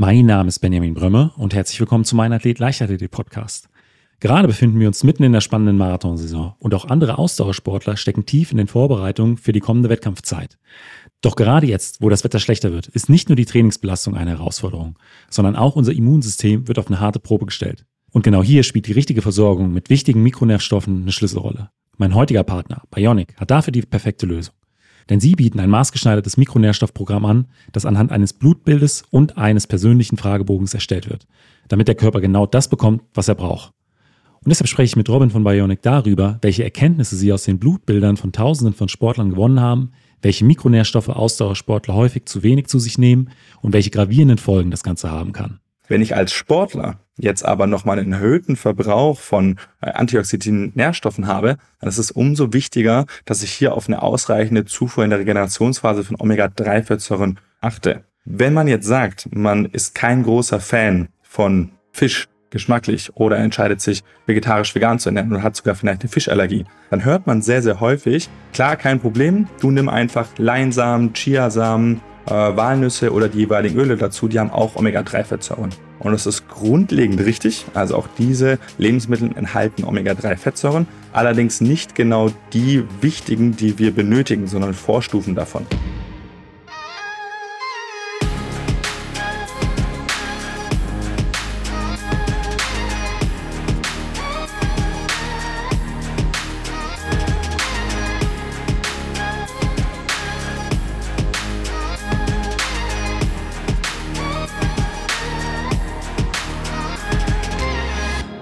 Mein Name ist Benjamin Brömme und herzlich willkommen zu meinem Athlet Leichtathletik Podcast. Gerade befinden wir uns mitten in der spannenden Marathonsaison und auch andere Ausdauersportler stecken tief in den Vorbereitungen für die kommende Wettkampfzeit. Doch gerade jetzt, wo das Wetter schlechter wird, ist nicht nur die Trainingsbelastung eine Herausforderung, sondern auch unser Immunsystem wird auf eine harte Probe gestellt. Und genau hier spielt die richtige Versorgung mit wichtigen Mikronährstoffen eine Schlüsselrolle. Mein heutiger Partner, Bionic, hat dafür die perfekte Lösung. Denn sie bieten ein maßgeschneidertes Mikronährstoffprogramm an, das anhand eines Blutbildes und eines persönlichen Fragebogens erstellt wird, damit der Körper genau das bekommt, was er braucht. Und deshalb spreche ich mit Robin von Bionic darüber, welche Erkenntnisse sie aus den Blutbildern von Tausenden von Sportlern gewonnen haben, welche Mikronährstoffe Ausdauersportler häufig zu wenig zu sich nehmen und welche gravierenden Folgen das Ganze haben kann. Wenn ich als Sportler jetzt aber nochmal einen erhöhten Verbrauch von äh, antioxidantischen Nährstoffen habe, dann ist es umso wichtiger, dass ich hier auf eine ausreichende Zufuhr in der Regenerationsphase von Omega-3-Fettsäuren achte. Wenn man jetzt sagt, man ist kein großer Fan von Fisch, geschmacklich oder entscheidet sich vegetarisch vegan zu ernähren oder hat sogar vielleicht eine Fischallergie, dann hört man sehr, sehr häufig, klar, kein Problem, du nimm einfach Leinsamen, Chiasamen, äh, Walnüsse oder die jeweiligen Öle dazu, die haben auch Omega-3-Fettsäuren. Und das ist grundlegend richtig, also auch diese Lebensmittel enthalten Omega-3-Fettsäuren, allerdings nicht genau die wichtigen, die wir benötigen, sondern Vorstufen davon.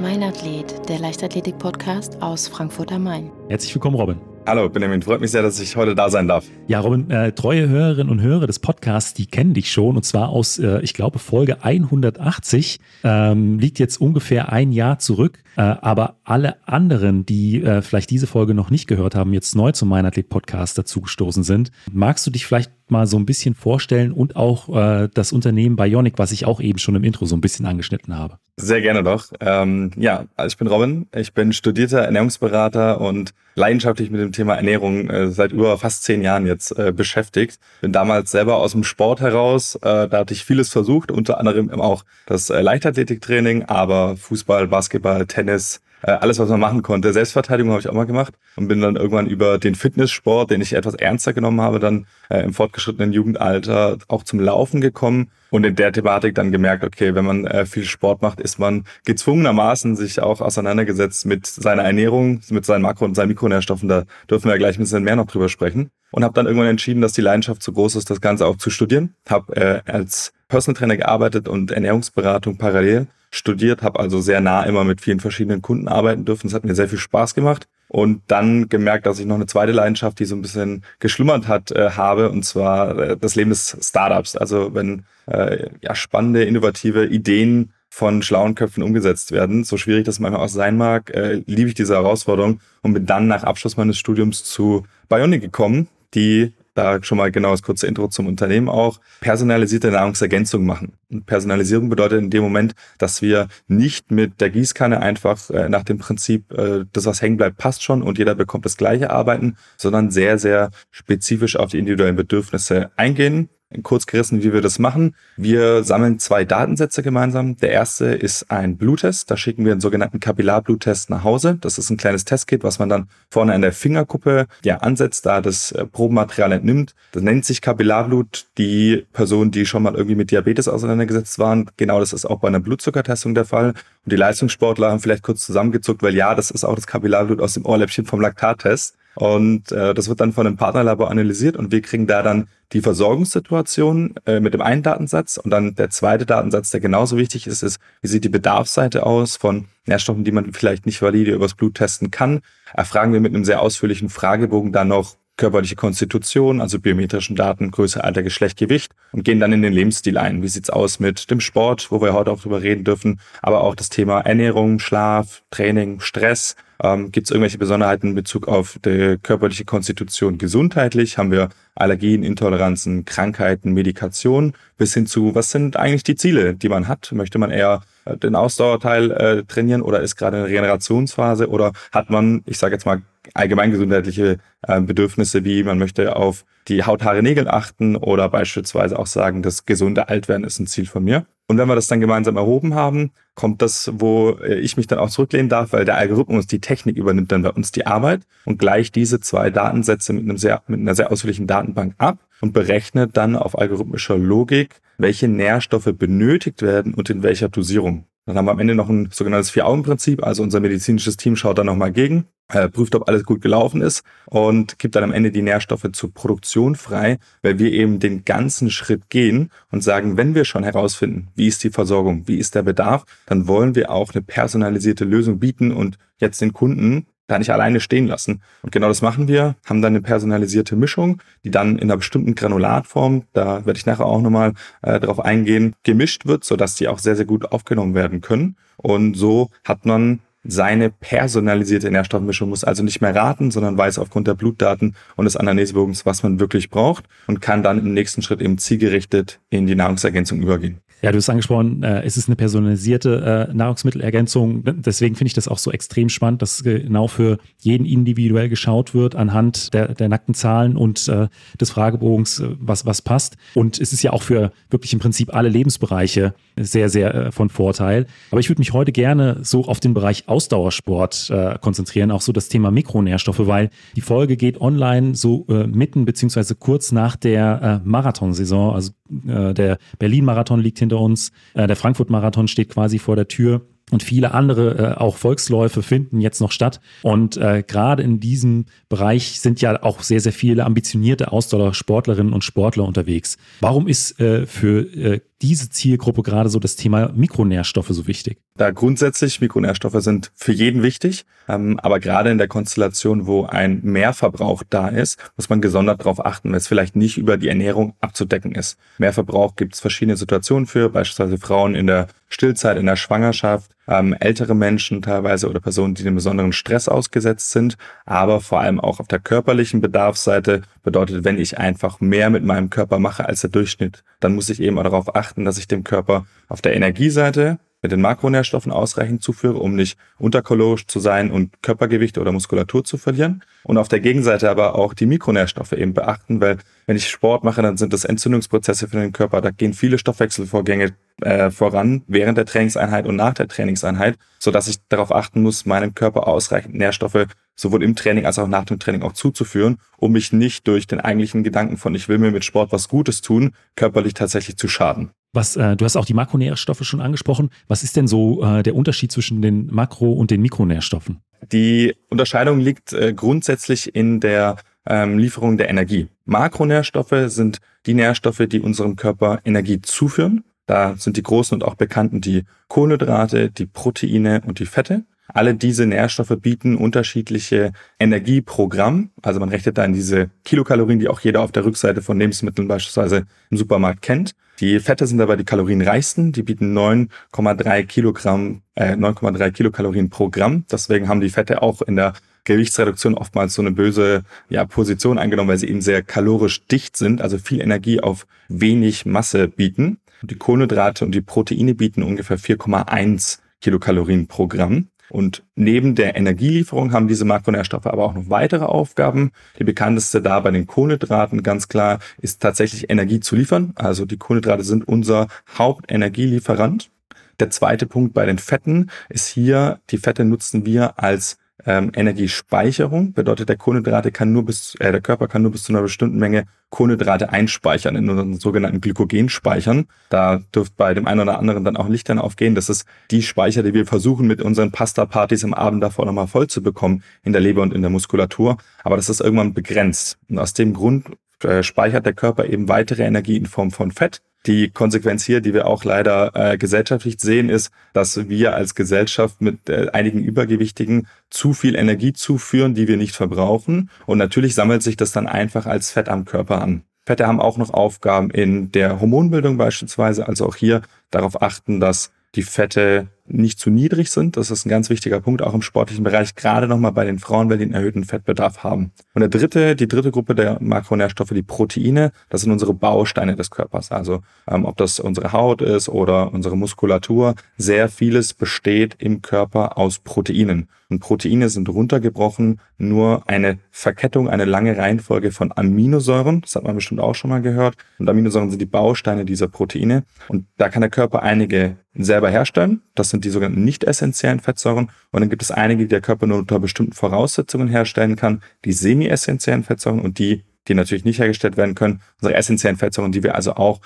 Leichtathletik-Podcast aus Frankfurt am Main. Herzlich willkommen, Robin. Hallo Benjamin, freut mich sehr, dass ich heute da sein darf. Ja, Robin, äh, treue Hörerinnen und Hörer des Podcasts, die kennen dich schon und zwar aus, äh, ich glaube, Folge 180, ähm, liegt jetzt ungefähr ein Jahr zurück. Äh, aber alle anderen, die äh, vielleicht diese Folge noch nicht gehört haben, jetzt neu zum Meinathlet Podcast dazugestoßen sind, magst du dich vielleicht mal so ein bisschen vorstellen und auch äh, das Unternehmen Bionic, was ich auch eben schon im Intro so ein bisschen angeschnitten habe. Sehr gerne doch. Ähm, ja, also ich bin Robin, ich bin studierter Ernährungsberater und leidenschaftlich mit dem Thema Ernährung äh, seit über fast zehn Jahren jetzt äh, beschäftigt. Bin damals selber aus dem Sport heraus, äh, da hatte ich vieles versucht, unter anderem auch das äh, Leichtathletiktraining, aber Fußball, Basketball, Tennis, alles, was man machen konnte. Selbstverteidigung habe ich auch mal gemacht und bin dann irgendwann über den Fitnesssport, den ich etwas ernster genommen habe, dann äh, im fortgeschrittenen Jugendalter auch zum Laufen gekommen und in der Thematik dann gemerkt, okay, wenn man äh, viel Sport macht, ist man gezwungenermaßen sich auch auseinandergesetzt mit seiner Ernährung, mit seinen Makro- und seinen Mikronährstoffen. Da dürfen wir gleich ein bisschen mehr noch drüber sprechen. Und habe dann irgendwann entschieden, dass die Leidenschaft so groß ist, das Ganze auch zu studieren. Habe äh, als Personal Trainer gearbeitet und Ernährungsberatung parallel studiert, habe also sehr nah immer mit vielen verschiedenen Kunden arbeiten dürfen. Es hat mir sehr viel Spaß gemacht und dann gemerkt, dass ich noch eine zweite Leidenschaft, die so ein bisschen geschlummert hat, äh, habe, und zwar äh, das Leben des Startups. Also wenn äh, ja, spannende, innovative Ideen von schlauen Köpfen umgesetzt werden, so schwierig das manchmal auch sein mag, äh, liebe ich diese Herausforderung und bin dann nach Abschluss meines Studiums zu Bionic gekommen, die da schon mal genau das kurze Intro zum Unternehmen auch, personalisierte Nahrungsergänzung machen. Und Personalisierung bedeutet in dem Moment, dass wir nicht mit der Gießkanne einfach äh, nach dem Prinzip, äh, das was hängen bleibt, passt schon und jeder bekommt das gleiche arbeiten, sondern sehr, sehr spezifisch auf die individuellen Bedürfnisse eingehen, kurz gerissen, wie wir das machen. Wir sammeln zwei Datensätze gemeinsam. Der erste ist ein Bluttest. Da schicken wir einen sogenannten Kapillarbluttest nach Hause. Das ist ein kleines Testkit, was man dann vorne an der Fingerkuppe ja ansetzt, da das äh, Probenmaterial entnimmt. Das nennt sich Kapillarblut. Die Personen, die schon mal irgendwie mit Diabetes auseinandergesetzt waren, genau das ist auch bei einer Blutzuckertestung der Fall. Und die Leistungssportler haben vielleicht kurz zusammengezuckt, weil ja, das ist auch das Kapillarblut aus dem Ohrläppchen vom Laktattest. Und äh, das wird dann von einem Partnerlabor analysiert und wir kriegen da dann die Versorgungssituation äh, mit dem einen Datensatz. Und dann der zweite Datensatz, der genauso wichtig ist, ist, wie sieht die Bedarfsseite aus von Nährstoffen, die man vielleicht nicht valide übers Blut testen kann. Erfragen wir mit einem sehr ausführlichen Fragebogen dann noch körperliche Konstitution, also biometrischen Daten, Größe, Alter, Geschlecht, Gewicht und gehen dann in den Lebensstil ein. Wie sieht's aus mit dem Sport, wo wir heute auch drüber reden dürfen, aber auch das Thema Ernährung, Schlaf, Training, Stress. Ähm, Gibt es irgendwelche Besonderheiten in Bezug auf die körperliche Konstitution gesundheitlich? Haben wir Allergien, Intoleranzen, Krankheiten, Medikation bis hin zu, was sind eigentlich die Ziele, die man hat? Möchte man eher äh, den Ausdauerteil äh, trainieren oder ist gerade eine Regenerationsphase oder hat man, ich sage jetzt mal, allgemeingesundheitliche äh, Bedürfnisse wie man möchte auf die Haut, Haare, Nägel achten oder beispielsweise auch sagen, das gesunde Altwerden ist ein Ziel von mir. Und wenn wir das dann gemeinsam erhoben haben, kommt das, wo äh, ich mich dann auch zurücklehnen darf, weil der Algorithmus, die Technik übernimmt dann bei uns die Arbeit und gleicht diese zwei Datensätze mit, einem sehr, mit einer sehr ausführlichen Datenbank ab und berechnet dann auf algorithmischer Logik, welche Nährstoffe benötigt werden und in welcher Dosierung. Dann haben wir am Ende noch ein sogenanntes Vier-Augen-Prinzip. Also unser medizinisches Team schaut dann nochmal gegen, äh, prüft, ob alles gut gelaufen ist und gibt dann am Ende die Nährstoffe zur Produktion frei, weil wir eben den ganzen Schritt gehen und sagen, wenn wir schon herausfinden, wie ist die Versorgung, wie ist der Bedarf, dann wollen wir auch eine personalisierte Lösung bieten und jetzt den Kunden da nicht alleine stehen lassen. Und genau das machen wir, haben dann eine personalisierte Mischung, die dann in einer bestimmten Granulatform, da werde ich nachher auch nochmal äh, darauf eingehen, gemischt wird, sodass die auch sehr, sehr gut aufgenommen werden können. Und so hat man seine personalisierte Nährstoffmischung, muss also nicht mehr raten, sondern weiß aufgrund der Blutdaten und des Anamnesebogens, was man wirklich braucht und kann dann im nächsten Schritt eben zielgerichtet in die Nahrungsergänzung übergehen. Ja, du hast angesprochen, äh, es ist eine personalisierte äh, Nahrungsmittelergänzung. Deswegen finde ich das auch so extrem spannend, dass genau für jeden individuell geschaut wird anhand der, der nackten Zahlen und äh, des Fragebogens, äh, was, was passt. Und es ist ja auch für wirklich im Prinzip alle Lebensbereiche sehr, sehr äh, von Vorteil. Aber ich würde mich heute gerne so auf den Bereich Ausdauersport äh, konzentrieren, auch so das Thema Mikronährstoffe, weil die Folge geht online so äh, mitten beziehungsweise kurz nach der äh, Marathonsaison. Also äh, der Berlin-Marathon liegt hinter uns, äh, der Frankfurt-Marathon steht quasi vor der Tür. Und viele andere äh, auch Volksläufe finden jetzt noch statt. Und äh, gerade in diesem Bereich sind ja auch sehr, sehr viele ambitionierte Ausdauersportlerinnen und Sportler unterwegs. Warum ist äh, für äh, diese Zielgruppe gerade so das Thema Mikronährstoffe so wichtig? Da grundsätzlich Mikronährstoffe sind für jeden wichtig, ähm, aber gerade in der Konstellation, wo ein Mehrverbrauch da ist, muss man gesondert darauf achten, weil es vielleicht nicht über die Ernährung abzudecken ist. Mehrverbrauch gibt es verschiedene Situationen für, beispielsweise Frauen in der Stillzeit, in der Schwangerschaft, ähm, ältere Menschen teilweise oder Personen, die einem besonderen Stress ausgesetzt sind, aber vor allem auch auf der körperlichen Bedarfsseite bedeutet, wenn ich einfach mehr mit meinem Körper mache als der Durchschnitt, dann muss ich eben auch darauf achten, dass ich dem Körper auf der Energieseite mit den Makronährstoffen ausreichend zuführe, um nicht unterkalorisch zu sein und Körpergewicht oder Muskulatur zu verlieren. Und auf der Gegenseite aber auch die Mikronährstoffe eben beachten, weil wenn ich Sport mache, dann sind das Entzündungsprozesse für den Körper. Da gehen viele Stoffwechselvorgänge äh, voran während der Trainingseinheit und nach der Trainingseinheit, so dass ich darauf achten muss, meinem Körper ausreichend Nährstoffe sowohl im Training als auch nach dem Training auch zuzuführen, um mich nicht durch den eigentlichen Gedanken von ich will mir mit Sport was Gutes tun, körperlich tatsächlich zu schaden. Was, äh, du hast auch die Makronährstoffe schon angesprochen. Was ist denn so äh, der Unterschied zwischen den Makro- und den Mikronährstoffen? Die Unterscheidung liegt äh, grundsätzlich in der ähm, Lieferung der Energie. Makronährstoffe sind die Nährstoffe, die unserem Körper Energie zuführen. Da sind die großen und auch bekannten die Kohlenhydrate, die Proteine und die Fette. Alle diese Nährstoffe bieten unterschiedliche Energieprogramm. Also man rechnet da in diese Kilokalorien, die auch jeder auf der Rückseite von Lebensmitteln beispielsweise im Supermarkt kennt. Die Fette sind dabei die kalorienreichsten. Die bieten 9,3 Kilogramm, äh, 9,3 Kilokalorien pro Gramm. Deswegen haben die Fette auch in der Gewichtsreduktion oftmals so eine böse ja, Position eingenommen, weil sie eben sehr kalorisch dicht sind, also viel Energie auf wenig Masse bieten. Die Kohlenhydrate und die Proteine bieten ungefähr 4,1 Kilokalorien pro Gramm. Und neben der Energielieferung haben diese Makronährstoffe aber auch noch weitere Aufgaben. Die bekannteste da bei den Kohlenhydraten ganz klar ist tatsächlich Energie zu liefern. Also die Kohlenhydrate sind unser Hauptenergielieferant. Der zweite Punkt bei den Fetten ist hier, die Fette nutzen wir als ähm, Energiespeicherung bedeutet, der Kohlenhydrate kann nur bis, äh, der Körper kann nur bis zu einer bestimmten Menge Kohlenhydrate einspeichern in unseren sogenannten Glykogenspeichern. Da dürfte bei dem einen oder anderen dann auch Lichtern aufgehen. Das ist die Speicher, die wir versuchen mit unseren Pasta-Partys am Abend davor nochmal voll zu bekommen in der Leber und in der Muskulatur. Aber das ist irgendwann begrenzt. Und aus dem Grund äh, speichert der Körper eben weitere Energie in Form von Fett die Konsequenz hier, die wir auch leider äh, gesellschaftlich sehen, ist, dass wir als Gesellschaft mit äh, einigen Übergewichtigen zu viel Energie zuführen, die wir nicht verbrauchen. Und natürlich sammelt sich das dann einfach als Fett am Körper an. Fette haben auch noch Aufgaben in der Hormonbildung beispielsweise, also auch hier darauf achten, dass die Fette nicht zu niedrig sind. Das ist ein ganz wichtiger Punkt, auch im sportlichen Bereich, gerade nochmal bei den Frauen, weil die einen erhöhten Fettbedarf haben. Und der dritte, die dritte Gruppe der Makronährstoffe, die Proteine, das sind unsere Bausteine des Körpers. Also ähm, ob das unsere Haut ist oder unsere Muskulatur, sehr vieles besteht im Körper aus Proteinen. Und Proteine sind runtergebrochen nur eine Verkettung, eine lange Reihenfolge von Aminosäuren. Das hat man bestimmt auch schon mal gehört. Und Aminosäuren sind die Bausteine dieser Proteine. Und da kann der Körper einige selber herstellen. Das sind die sogenannten nicht essentiellen Fettsäuren. Und dann gibt es einige, die der Körper nur unter bestimmten Voraussetzungen herstellen kann. Die semi-essentiellen Fettsäuren und die, die natürlich nicht hergestellt werden können. Unsere essentiellen Fettsäuren, die wir also auch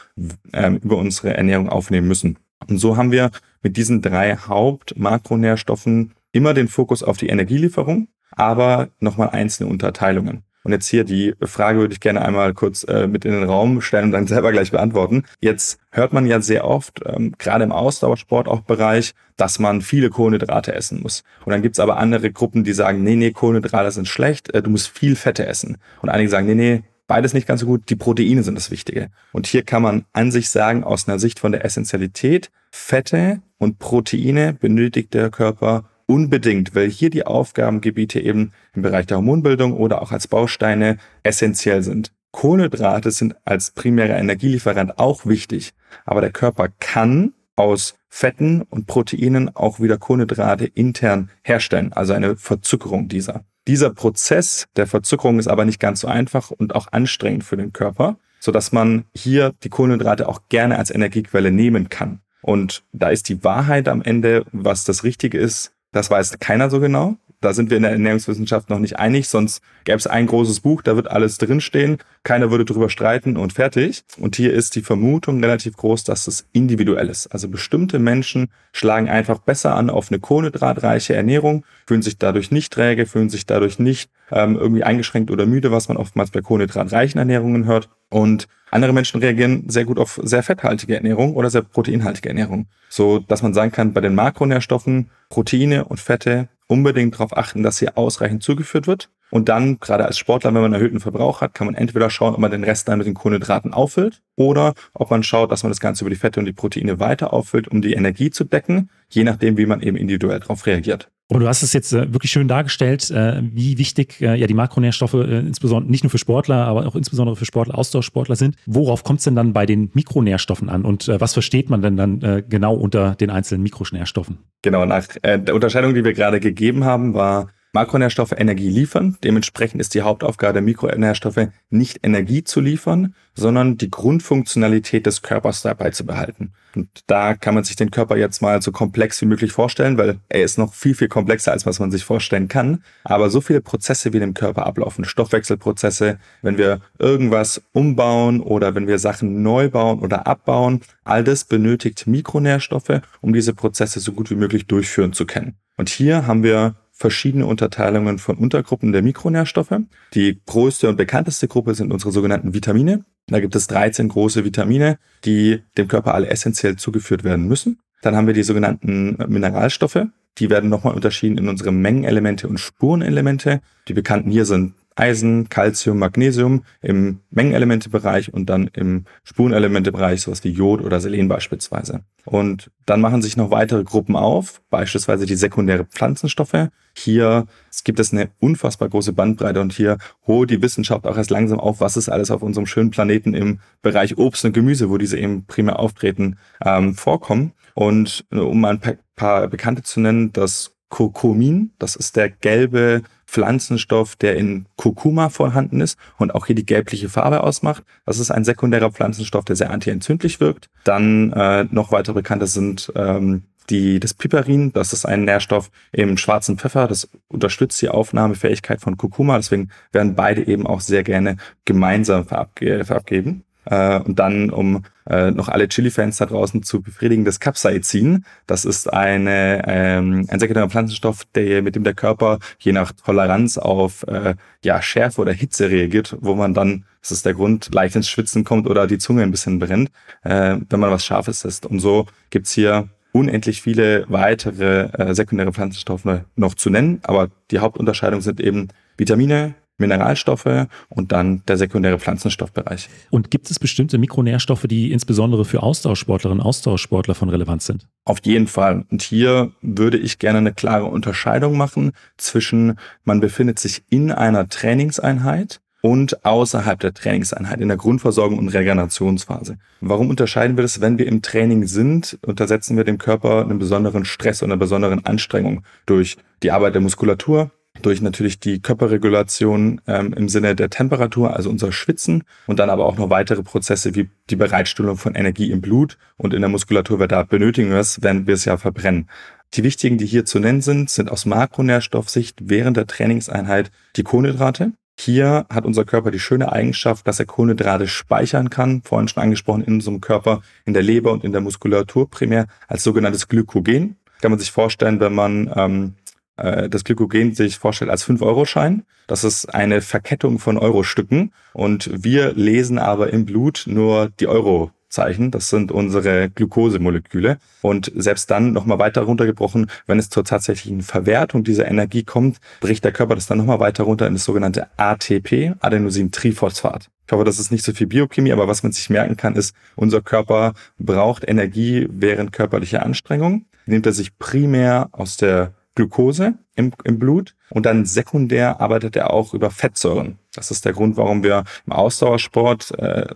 ähm, über unsere Ernährung aufnehmen müssen. Und so haben wir mit diesen drei Hauptmakronährstoffen immer den Fokus auf die Energielieferung, aber nochmal einzelne Unterteilungen. Und jetzt hier die Frage würde ich gerne einmal kurz äh, mit in den Raum stellen und dann selber gleich beantworten. Jetzt hört man ja sehr oft, ähm, gerade im Ausdauersport auch Bereich, dass man viele Kohlenhydrate essen muss. Und dann gibt's aber andere Gruppen, die sagen, nee, nee, Kohlenhydrate sind schlecht, äh, du musst viel Fette essen. Und einige sagen, nee, nee, beides nicht ganz so gut, die Proteine sind das Wichtige. Und hier kann man an sich sagen, aus einer Sicht von der Essentialität, Fette und Proteine benötigt der Körper unbedingt, weil hier die Aufgabengebiete eben im Bereich der Hormonbildung oder auch als Bausteine essentiell sind. Kohlenhydrate sind als primärer Energielieferant auch wichtig, aber der Körper kann aus Fetten und Proteinen auch wieder Kohlenhydrate intern herstellen, also eine Verzuckerung dieser. Dieser Prozess der Verzuckerung ist aber nicht ganz so einfach und auch anstrengend für den Körper, so dass man hier die Kohlenhydrate auch gerne als Energiequelle nehmen kann. Und da ist die Wahrheit am Ende, was das Richtige ist, das weiß keiner so genau. Da sind wir in der Ernährungswissenschaft noch nicht einig, sonst gäbe es ein großes Buch, da wird alles drinstehen, keiner würde drüber streiten und fertig. Und hier ist die Vermutung relativ groß, dass es individuell ist. Also bestimmte Menschen schlagen einfach besser an auf eine kohlenhydratreiche Ernährung, fühlen sich dadurch nicht träge, fühlen sich dadurch nicht ähm, irgendwie eingeschränkt oder müde, was man oftmals bei kohlenhydratreichen Ernährungen hört. Und andere Menschen reagieren sehr gut auf sehr fetthaltige Ernährung oder sehr proteinhaltige Ernährung. So, dass man sagen kann, bei den Makronährstoffen, Proteine und Fette unbedingt darauf achten, dass hier ausreichend zugeführt wird. Und dann, gerade als Sportler, wenn man einen erhöhten Verbrauch hat, kann man entweder schauen, ob man den Rest dann mit den Kohlenhydraten auffüllt oder ob man schaut, dass man das Ganze über die Fette und die Proteine weiter auffüllt, um die Energie zu decken, je nachdem, wie man eben individuell darauf reagiert. Aber du hast es jetzt äh, wirklich schön dargestellt, äh, wie wichtig äh, ja die Makronährstoffe äh, insbesondere nicht nur für Sportler, aber auch insbesondere für Sportler, Ausdauersportler sind. Worauf kommt es denn dann bei den Mikronährstoffen an und was versteht man denn dann genau unter den einzelnen Mikronährstoffen? Genau, nach der Unterscheidung, die wir gerade gegeben haben, war Makronährstoffe Energie liefern. Dementsprechend ist die Hauptaufgabe der Mikronährstoffe nicht Energie zu liefern, sondern die Grundfunktionalität des Körpers dabei zu behalten. Und da kann man sich den Körper jetzt mal so komplex wie möglich vorstellen, weil er ist noch viel, viel komplexer, als was man sich vorstellen kann. Aber so viele Prozesse wie dem Körper ablaufen, Stoffwechselprozesse, wenn wir irgendwas umbauen oder wenn wir Sachen neu bauen oder abbauen, all das benötigt Mikronährstoffe, um diese Prozesse so gut wie möglich durchführen zu können. Und hier haben wir verschiedene Unterteilungen von Untergruppen der Mikronährstoffe. Die größte und bekannteste Gruppe sind unsere sogenannten Vitamine. Da gibt es 13 große Vitamine, die dem Körper alle essentiell zugeführt werden müssen. Dann haben wir die sogenannten Mineralstoffe. Die werden nochmal unterschieden in unsere Mengenelemente und Spurenelemente. Die bekannten hier sind Eisen, Calcium, Magnesium im Mengenelementebereich und dann im Spurenelementebereich sowas wie Jod oder Selen beispielsweise. Und dann machen sich noch weitere Gruppen auf, beispielsweise die sekundäre Pflanzenstoffe. Hier gibt es eine unfassbar große Bandbreite und hier holt die Wissenschaft auch erst langsam auf, was ist alles auf unserem schönen Planeten im Bereich Obst und Gemüse, wo diese eben primär auftreten, ähm, vorkommen. Und um mal ein paar Bekannte zu nennen, das Kurkumin, das ist der gelbe Pflanzenstoff, der in Kurkuma vorhanden ist und auch hier die gelbliche Farbe ausmacht. Das ist ein sekundärer Pflanzenstoff, der sehr antientzündlich wirkt. Dann äh, noch weitere bekannte sind ähm, die, das Piperin, das ist ein Nährstoff im schwarzen Pfeffer, das unterstützt die Aufnahmefähigkeit von Kurkuma, deswegen werden beide eben auch sehr gerne gemeinsam verabge verabgeben. Äh, und dann, um äh, noch alle Chili-Fans da draußen zu befriedigen, das Capsaicin. Das ist eine, ähm, ein sekundärer Pflanzenstoff, der, mit dem der Körper je nach Toleranz auf äh, ja, Schärfe oder Hitze reagiert, wo man dann, das ist der Grund, leicht ins Schwitzen kommt oder die Zunge ein bisschen brennt, äh, wenn man was Scharfes isst. Und so gibt's hier unendlich viele weitere äh, sekundäre Pflanzenstoffe noch zu nennen, aber die Hauptunterscheidung sind eben Vitamine, Mineralstoffe und dann der sekundäre Pflanzenstoffbereich. Und gibt es bestimmte Mikronährstoffe, die insbesondere für Ausdauersportlerinnen und Ausdauersportler von Relevanz sind? Auf jeden Fall. Und hier würde ich gerne eine klare Unterscheidung machen zwischen, man befindet sich in einer Trainingseinheit und außerhalb der Trainingseinheit in der Grundversorgung und Regenerationsphase. Warum unterscheiden wir das? Wenn wir im Training sind, untersetzen wir dem Körper einen besonderen Stress und einer besonderen Anstrengung durch die Arbeit der Muskulatur, durch natürlich die Körperregulation ähm, im Sinne der Temperatur, also unser Schwitzen und dann aber auch noch weitere Prozesse wie die Bereitstellung von Energie im Blut und in der Muskulatur, weil da benötigen wir es, wenn wir es ja verbrennen. Die wichtigen, die hier zu nennen sind, sind aus Makronährstoffsicht während der Trainingseinheit die Kohlenhydrate. Hier hat unser Körper die schöne Eigenschaft, dass er Kohlenhydrate speichern kann, vorhin schon angesprochen, in unserem Körper, in der Leber und in der Muskulatur primär als sogenanntes Glykogen. Kann man sich vorstellen, wenn man ähm, äh, das Glykogen sich vorstellt als 5-Euro-Schein. Das ist eine Verkettung von Euro-Stücken und wir lesen aber im Blut nur die Euro Zeichen. Das sind unsere Glukosemoleküle. Und selbst dann nochmal weiter runtergebrochen, wenn es zur tatsächlichen Verwertung dieser Energie kommt, bricht der Körper das dann nochmal weiter runter in das sogenannte ATP, Adenosintriphosphat. Ich hoffe, das ist nicht so viel Biochemie, aber was man sich merken kann, ist, unser Körper braucht Energie während körperlicher Anstrengung. Nimmt er sich primär aus der Glucose im, im Blut und dann sekundär arbeitet er auch über Fettsäuren. Das ist der Grund, warum wir im Ausdauersport äh,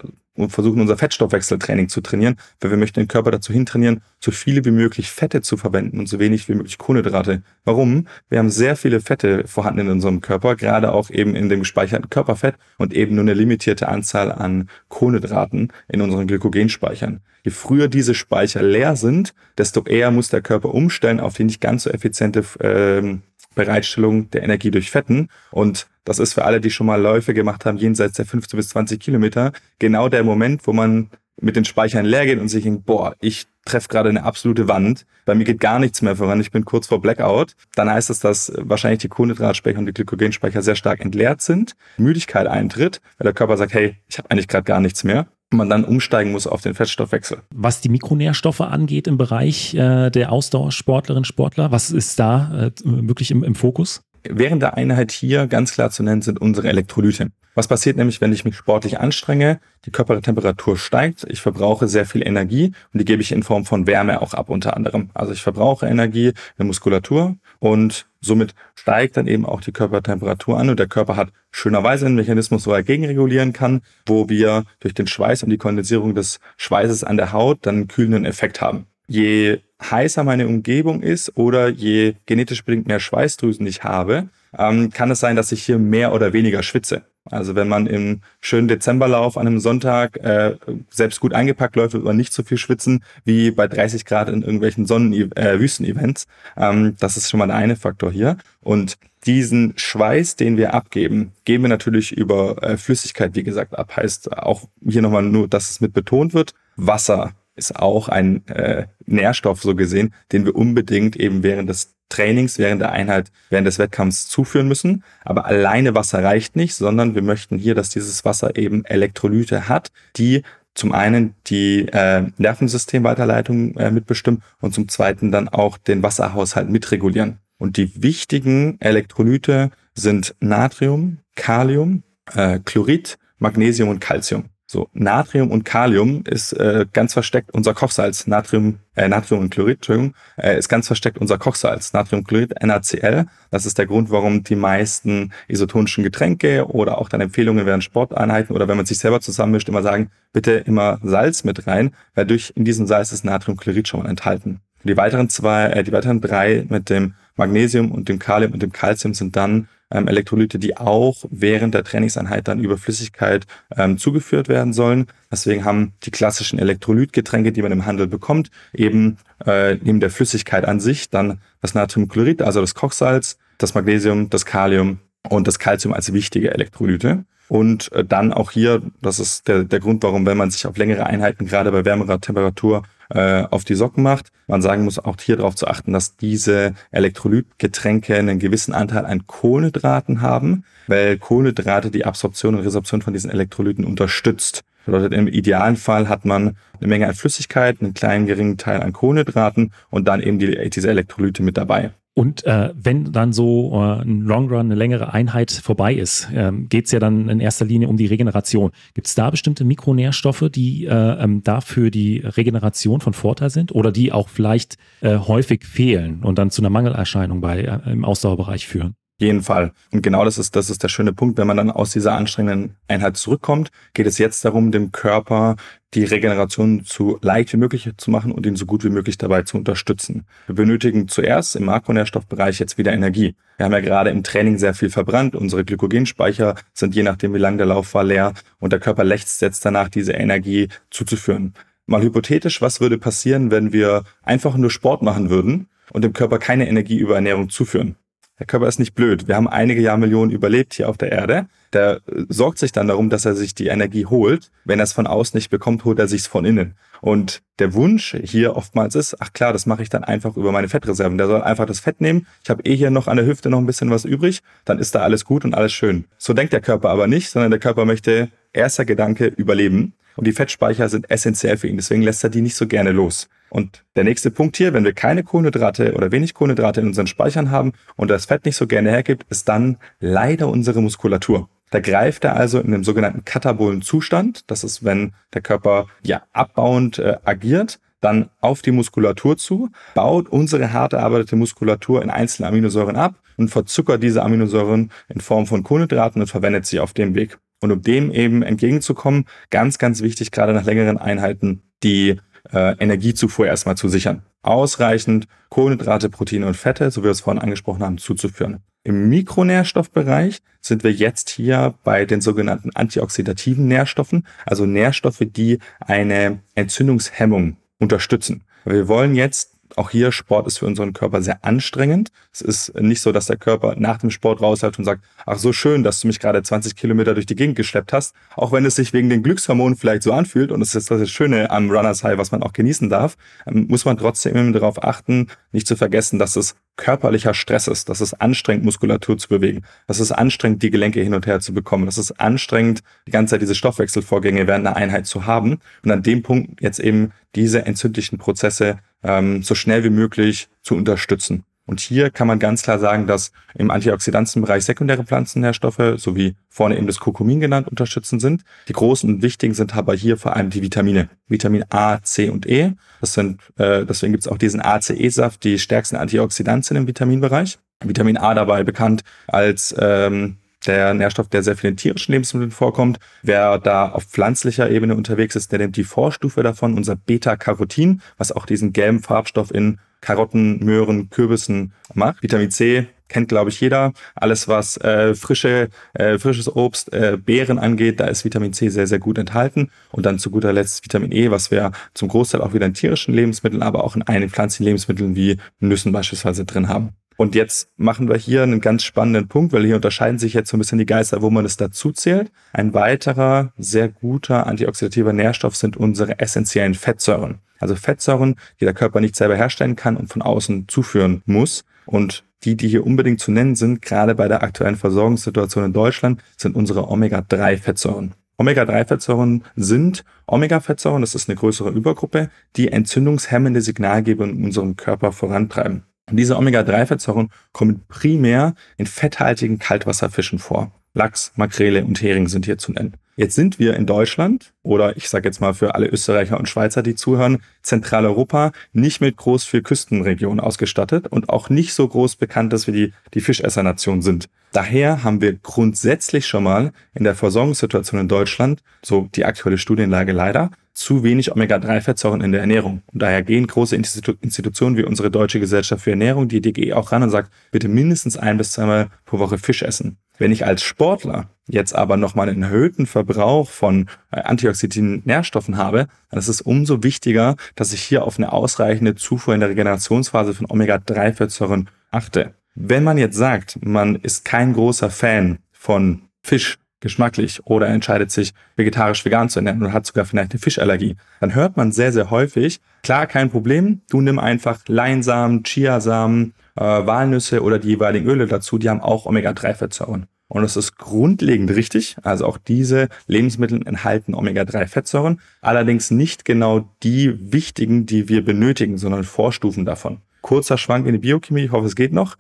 versuchen, unser Fettstoffwechseltraining zu trainieren, weil wir möchten den Körper dazu hintrainieren, so viele wie möglich Fette zu verwenden und so wenig wie möglich Kohlenhydrate. Warum? Wir haben sehr viele Fette vorhanden in unserem Körper, gerade auch eben in dem gespeicherten Körperfett und eben nur eine limitierte Anzahl an Kohlenhydraten in unseren Glykogenspeichern. Je früher diese Speicher leer sind, desto eher muss der Körper umstellen auf die nicht ganz so effiziente äh, Bereitstellung der Energie durch Fetten. Und das ist für alle, die schon mal Läufe gemacht haben, jenseits der 15 bis 20 Kilometer, genau der Moment, wo man mit den Speichern leer geht und sich denkt, boah, ich treffe gerade eine absolute Wand, bei mir geht gar nichts mehr voran, ich bin kurz vor Blackout, dann heißt es, dass wahrscheinlich die Kohlenhydratspeicher und die Glykogenspeicher sehr stark entleert sind, Müdigkeit eintritt, weil der Körper sagt, hey, ich habe eigentlich gerade gar nichts mehr man dann umsteigen muss auf den Fettstoffwechsel. Was die Mikronährstoffe angeht im Bereich äh, der Ausdauersportlerinnen Sportler, was ist da äh, wirklich im, im Fokus? Während der Einheit hier ganz klar zu nennen sind unsere Elektrolyte. Was passiert nämlich, wenn ich mich sportlich anstrenge? Die Körpertemperatur steigt, ich verbrauche sehr viel Energie und die gebe ich in Form von Wärme auch ab unter anderem. Also ich verbrauche Energie in der Muskulatur und somit steigt dann eben auch die Körpertemperatur an und der Körper hat schönerweise einen Mechanismus, wo er gegenregulieren kann, wo wir durch den Schweiß und die Kondensierung des Schweißes an der Haut dann einen kühlenden Effekt haben. Je heißer meine Umgebung ist oder je genetisch bedingt mehr Schweißdrüsen ich habe, ähm, kann es sein, dass ich hier mehr oder weniger schwitze. Also wenn man im schönen Dezemberlauf an einem Sonntag äh, selbst gut eingepackt läuft, wird man nicht so viel schwitzen wie bei 30 Grad in irgendwelchen Sonnen äh, Wüstenevents. Ähm, das ist schon mal der eine Faktor hier. Und diesen Schweiß, den wir abgeben, geben wir natürlich über äh, Flüssigkeit, wie gesagt, ab. Heißt auch hier nochmal nur, dass es mit betont wird. Wasser ist auch ein äh, Nährstoff so gesehen, den wir unbedingt eben während des Trainings, während der Einheit, während des Wettkampfs zuführen müssen. Aber alleine Wasser reicht nicht, sondern wir möchten hier, dass dieses Wasser eben Elektrolyte hat, die zum einen die äh, Nervensystemweiterleitung äh, mitbestimmen und zum zweiten dann auch den Wasserhaushalt mitregulieren. Und die wichtigen Elektrolyte sind Natrium, Kalium, äh, Chlorid, Magnesium und Calcium. So, Natrium und Kalium ist äh, ganz versteckt unser Kochsalz. Natrium, äh, Natrium und Chlorid, Entschuldigung, äh, ist ganz versteckt unser Kochsalz. Natriumchlorid, NaCl. Das ist der Grund, warum die meisten isotonischen Getränke oder auch dann Empfehlungen während Sporteinheiten oder wenn man sich selber zusammenmischt, immer sagen, bitte immer Salz mit rein, weil durch in diesem Salz ist Natriumchlorid schon mal enthalten. Die weiteren zwei, äh, die weiteren drei mit dem Magnesium und dem Kalium und dem Calcium sind dann ähm, Elektrolyte, die auch während der Trainingseinheit dann über Flüssigkeit ähm, zugeführt werden sollen. Deswegen haben die klassischen Elektrolytgetränke, die man im Handel bekommt, eben äh, neben der Flüssigkeit an sich dann das Natriumchlorid, also das Kochsalz, das Magnesium, das Kalium und das Calcium als wichtige Elektrolyte. Und äh, dann auch hier, das ist der, der Grund, warum, wenn man sich auf längere Einheiten, gerade bei wärmerer Temperatur, äh, auf die Socken macht, man sagen muss, auch hier darauf zu achten, dass diese Elektrolytgetränke einen gewissen Anteil an Kohlenhydraten haben, weil Kohlenhydrate die Absorption und Resorption von diesen Elektrolyten unterstützt. Bedeutet, im idealen Fall hat man eine Menge an Flüssigkeit, einen kleinen geringen Teil an Kohlenhydraten und dann eben die, diese Elektrolyte mit dabei. Und äh, wenn dann so äh, ein Long Run, eine längere Einheit vorbei ist, ähm, geht es ja dann in erster Linie um die Regeneration. Gibt es da bestimmte Mikronährstoffe, die äh, ähm, da für die Regeneration von Vorteil sind oder die auch vielleicht äh, häufig fehlen und dann zu einer Mangelerscheinung bei, äh, im Ausdauerbereich führen? Jeden Fall. Und genau das ist, das ist der schöne Punkt. Wenn man dann aus dieser anstrengenden Einheit zurückkommt, geht es jetzt darum, dem Körper die Regeneration so leicht wie möglich zu machen und ihn so gut wie möglich dabei zu unterstützen. Wir benötigen zuerst im Makronährstoffbereich jetzt wieder Energie. Wir haben ja gerade im Training sehr viel verbrannt. Unsere Glykogenspeicher sind je nachdem, wie lang der Lauf war, leer und der Körper lechzt jetzt danach, diese Energie zuzuführen. Mal hypothetisch, was würde passieren, wenn wir einfach nur Sport machen würden und dem Körper keine Energie über Ernährung zuführen? Der Körper ist nicht blöd. Wir haben einige Jahrmillionen überlebt hier auf der Erde. Der äh, sorgt sich dann darum, dass er sich die Energie holt. Wenn er es von außen nicht bekommt, holt er sich's von innen. Und der Wunsch hier oftmals ist, ach klar, das mache ich dann einfach über meine Fettreserven. Der soll einfach das Fett nehmen. Ich habe eh hier noch an der Hüfte noch ein bisschen was übrig. Dann ist da alles gut und alles schön. So denkt der Körper aber nicht, sondern der Körper möchte erster Gedanke überleben. Und die Fettspeicher sind essentiell für ihn. Deswegen lässt er die nicht so gerne los. Und der nächste Punkt hier, wenn wir keine Kohlenhydrate oder wenig Kohlenhydrate in unseren Speichern haben und das Fett nicht so gerne hergibt, ist dann leider unsere Muskulatur. Da greift er also in dem sogenannten katabolen Zustand. Das ist, wenn der Körper ja abbauend äh, agiert, dann auf die Muskulatur zu, baut unsere hart erarbeitete Muskulatur in einzelne Aminosäuren ab und verzuckert diese Aminosäuren in Form von Kohlenhydraten und verwendet sie auf dem Weg. Und um dem eben entgegenzukommen, ganz, ganz wichtig, gerade nach längeren Einheiten, die äh, Energiezufuhr erstmal zu sichern. Ausreichend Kohlenhydrate, Proteine und Fette, so wie wir es vorhin angesprochen haben, zuzuführen. Im Mikronährstoffbereich sind wir jetzt hier bei den sogenannten antioxidativen Nährstoffen, also Nährstoffe, die eine Entzündungshemmung unterstützen. Wir wollen jetzt auch hier, Sport ist für unseren Körper sehr anstrengend. Es ist nicht so, dass der Körper nach dem Sport raushaut und sagt, ach so schön, dass du mich gerade 20 Kilometer durch die Gegend geschleppt hast. Auch wenn es sich wegen den Glückshormonen vielleicht so anfühlt und es ist das Schöne am Runners High, was man auch genießen darf, ähm, muss man trotzdem darauf achten, nicht zu vergessen, dass es körperlicher Stress ist, dass es anstrengend, Muskulatur zu bewegen, dass es anstrengend, die Gelenke hin und her zu bekommen, dass es anstrengend, die ganze Zeit diese Stoffwechselvorgänge während einer Einheit zu haben und an dem Punkt jetzt eben diese entzündlichen Prozesse ähm, so schnell wie möglich zu unterstützen. Und hier kann man ganz klar sagen, dass im Antioxidantienbereich sekundäre Pflanzennährstoffe sowie vorne eben das Kurkumin genannt unterstützend sind. Die großen und wichtigen sind aber hier vor allem die Vitamine. Vitamin A, C und E. Das sind, äh, deswegen gibt es auch diesen ACE-Saft, die stärksten Antioxidantien im Vitaminbereich. Vitamin A dabei bekannt als ähm, der Nährstoff, der sehr viel in tierischen Lebensmitteln vorkommt. Wer da auf pflanzlicher Ebene unterwegs ist, der nimmt die Vorstufe davon, unser Beta-Carotin, was auch diesen gelben Farbstoff in Karotten, Möhren, Kürbissen macht. Vitamin C kennt, glaube ich, jeder. Alles, was äh, frische, äh, frisches Obst, äh, Beeren angeht, da ist Vitamin C sehr, sehr gut enthalten. Und dann zu guter Letzt Vitamin E, was wir zum Großteil auch wieder in tierischen Lebensmitteln, aber auch in einigen pflanzlichen Lebensmitteln wie Nüssen beispielsweise drin haben. Und jetzt machen wir hier einen ganz spannenden Punkt, weil hier unterscheiden sich jetzt so ein bisschen die Geister, wo man es dazu zählt. Ein weiterer sehr guter antioxidativer Nährstoff sind unsere essentiellen Fettsäuren. Also Fettsäuren, die der Körper nicht selber herstellen kann und von außen zuführen muss. Und die, die hier unbedingt zu nennen sind, gerade bei der aktuellen Versorgungssituation in Deutschland, sind unsere Omega-3-Fettsäuren. Omega-3-Fettsäuren sind Omega-Fettsäuren, das ist eine größere Übergruppe, die entzündungshemmende Signalgeber in unserem Körper vorantreiben. Und diese Omega-3-Fettsäuren kommen primär in fetthaltigen Kaltwasserfischen vor. Lachs, Makrele und Hering sind hier zu nennen. Jetzt sind wir in Deutschland oder ich sage jetzt mal für alle Österreicher und Schweizer, die zuhören, Zentraleuropa nicht mit groß viel Küstenregionen ausgestattet und auch nicht so groß bekannt, dass wir die, die Fischessernation sind. Daher haben wir grundsätzlich schon mal in der Versorgungssituation in Deutschland, so die aktuelle Studienlage leider, zu wenig Omega-3-Fettsäuren in der Ernährung. Und daher gehen große Institu Institutionen wie unsere Deutsche Gesellschaft für Ernährung, die DGE, auch ran und sagt, bitte mindestens ein bis zweimal pro Woche Fisch essen. Wenn ich als Sportler jetzt aber nochmal einen erhöhten Verbrauch von äh, antioxidativen Nährstoffen habe, dann ist es umso wichtiger, dass ich hier auf eine ausreichende Zufuhr in der Regenerationsphase von Omega-3-Fettsäuren achte. Wenn man jetzt sagt, man ist kein großer Fan von Fisch, geschmacklich oder entscheidet sich vegetarisch-vegan zu ernähren und hat sogar vielleicht eine Fischallergie, dann hört man sehr, sehr häufig, klar, kein Problem, du nimm einfach Leinsamen, Chiasamen, äh, Walnüsse oder die jeweiligen Öle dazu, die haben auch Omega-3-Fettsäuren. Und das ist grundlegend richtig. Also auch diese Lebensmittel enthalten Omega-3-Fettsäuren, allerdings nicht genau die wichtigen, die wir benötigen, sondern Vorstufen davon. Kurzer Schwank in die Biochemie, ich hoffe, es geht noch.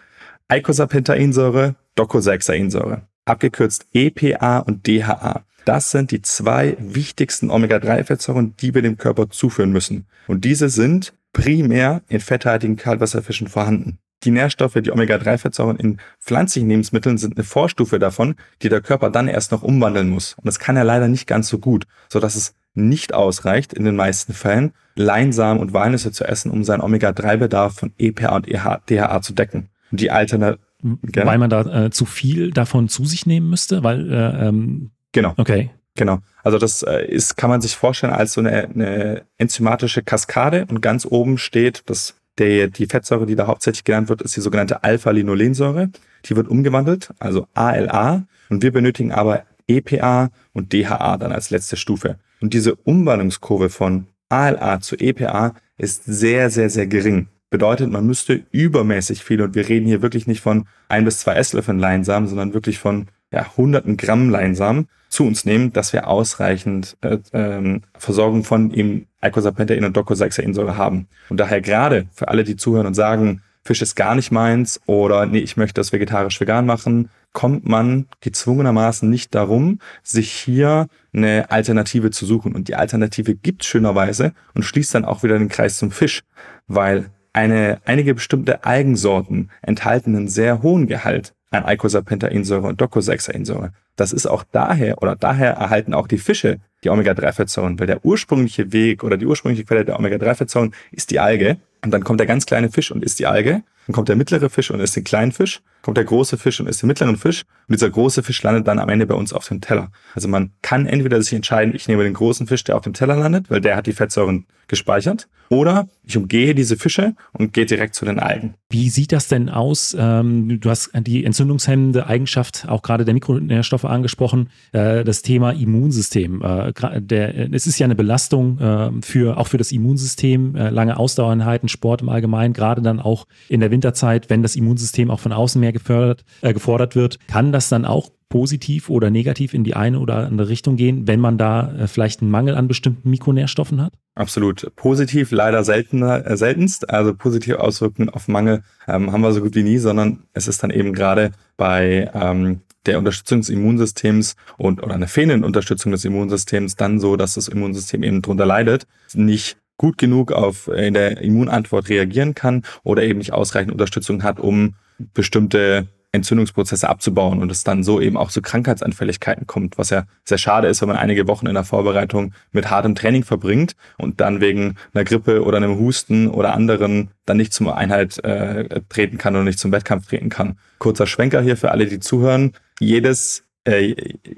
Eicosapentaensäure, Docosahexaensäure, abgekürzt EPA und DHA. Das sind die zwei wichtigsten Omega-3-Fettsäuren, die wir dem Körper zuführen müssen. Und diese sind primär in fetthaltigen Kaltwasserfischen vorhanden. Die Nährstoffe, die Omega-3-Fettsäuren in pflanzlichen Lebensmitteln sind eine Vorstufe davon, die der Körper dann erst noch umwandeln muss. Und das kann er leider nicht ganz so gut, sodass es nicht ausreicht, in den meisten Fällen Leinsamen und Walnüsse zu essen, um seinen Omega-3-Bedarf von EPA und DHA zu decken. Und die Alternative weil man da äh, zu viel davon zu sich nehmen müsste, weil äh, ähm, genau. Okay. Genau. Also das äh, ist, kann man sich vorstellen als so eine, eine enzymatische Kaskade und ganz oben steht, dass der, die Fettsäure, die da hauptsächlich genannt wird, ist die sogenannte Alpha-Linolensäure. Die wird umgewandelt, also ALA. Und wir benötigen aber EPA und DHA dann als letzte Stufe. Und diese Umwandlungskurve von ALA zu EPA ist sehr, sehr, sehr gering. Bedeutet, man müsste übermäßig viel, und wir reden hier wirklich nicht von ein bis zwei Esslöffeln Leinsamen, sondern wirklich von ja, hunderten Gramm Leinsamen zu uns nehmen, dass wir ausreichend äh, ähm, Versorgung von eben Eicosapentaen und Docosahexaensäure haben. Und daher gerade für alle, die zuhören und sagen, Fisch ist gar nicht meins oder nee, ich möchte das vegetarisch vegan machen, kommt man gezwungenermaßen nicht darum, sich hier eine Alternative zu suchen. Und die Alternative gibt schönerweise und schließt dann auch wieder den Kreis zum Fisch, weil eine, einige bestimmte Algensorten enthalten einen sehr hohen Gehalt an Eicosapentaensäure und Docosahexaensäure. Das ist auch daher oder daher erhalten auch die Fische die Omega-3-Fettsäuren, weil der ursprüngliche Weg oder die ursprüngliche Quelle der Omega-3-Fettsäuren ist die Alge. Und dann kommt der ganz kleine Fisch und isst die Alge. Dann kommt der mittlere Fisch und isst den kleinen Fisch. Kommt der große Fisch und isst den mittleren Fisch. Und dieser große Fisch landet dann am Ende bei uns auf dem Teller. Also man kann entweder sich entscheiden, ich nehme den großen Fisch, der auf dem Teller landet, weil der hat die Fettsäuren gespeichert. Oder ich umgehe diese Fische und gehe direkt zu den Algen. Wie sieht das denn aus? Ähm, du hast die entzündungshemmende Eigenschaft auch gerade der Mikronährstoffe angesprochen, äh, das Thema Immunsystem. Äh, es ist ja eine Belastung äh, für auch für das Immunsystem, lange Ausdauereinheiten, Sport im Allgemeinen, gerade dann auch in der Winterzeit, wenn das Immunsystem auch von außen mehr gefördert, gefordert wird, kann das dann auch positiv oder negativ in die eine oder andere Richtung gehen, wenn man da äh, vielleicht einen Mangel an bestimmten Mikronährstoffen hat? Absolut. Positiv leider seltener, äh, seltenst. Also positive Auswirkungen auf Mangel ähm, haben wir so gut wie nie, sondern es ist dann eben gerade bei ähm, der Unterstützung des Immunsystems und oder einer fehlenden Unterstützung des Immunsystems dann so, dass das Immunsystem eben drunter leidet, nicht gut genug auf äh, in der Immunantwort reagieren kann oder eben nicht ausreichend Unterstützung hat, um bestimmte Entzündungsprozesse abzubauen und es dann so eben auch zu Krankheitsanfälligkeiten kommt, was ja sehr schade ist, wenn man einige Wochen in der Vorbereitung mit hartem Training verbringt und dann wegen einer Grippe oder einem Husten oder anderen dann nicht zum Einheit äh, treten kann oder nicht zum Wettkampf treten kann. Kurzer Schwenker hier für alle, die zuhören. Jedes äh,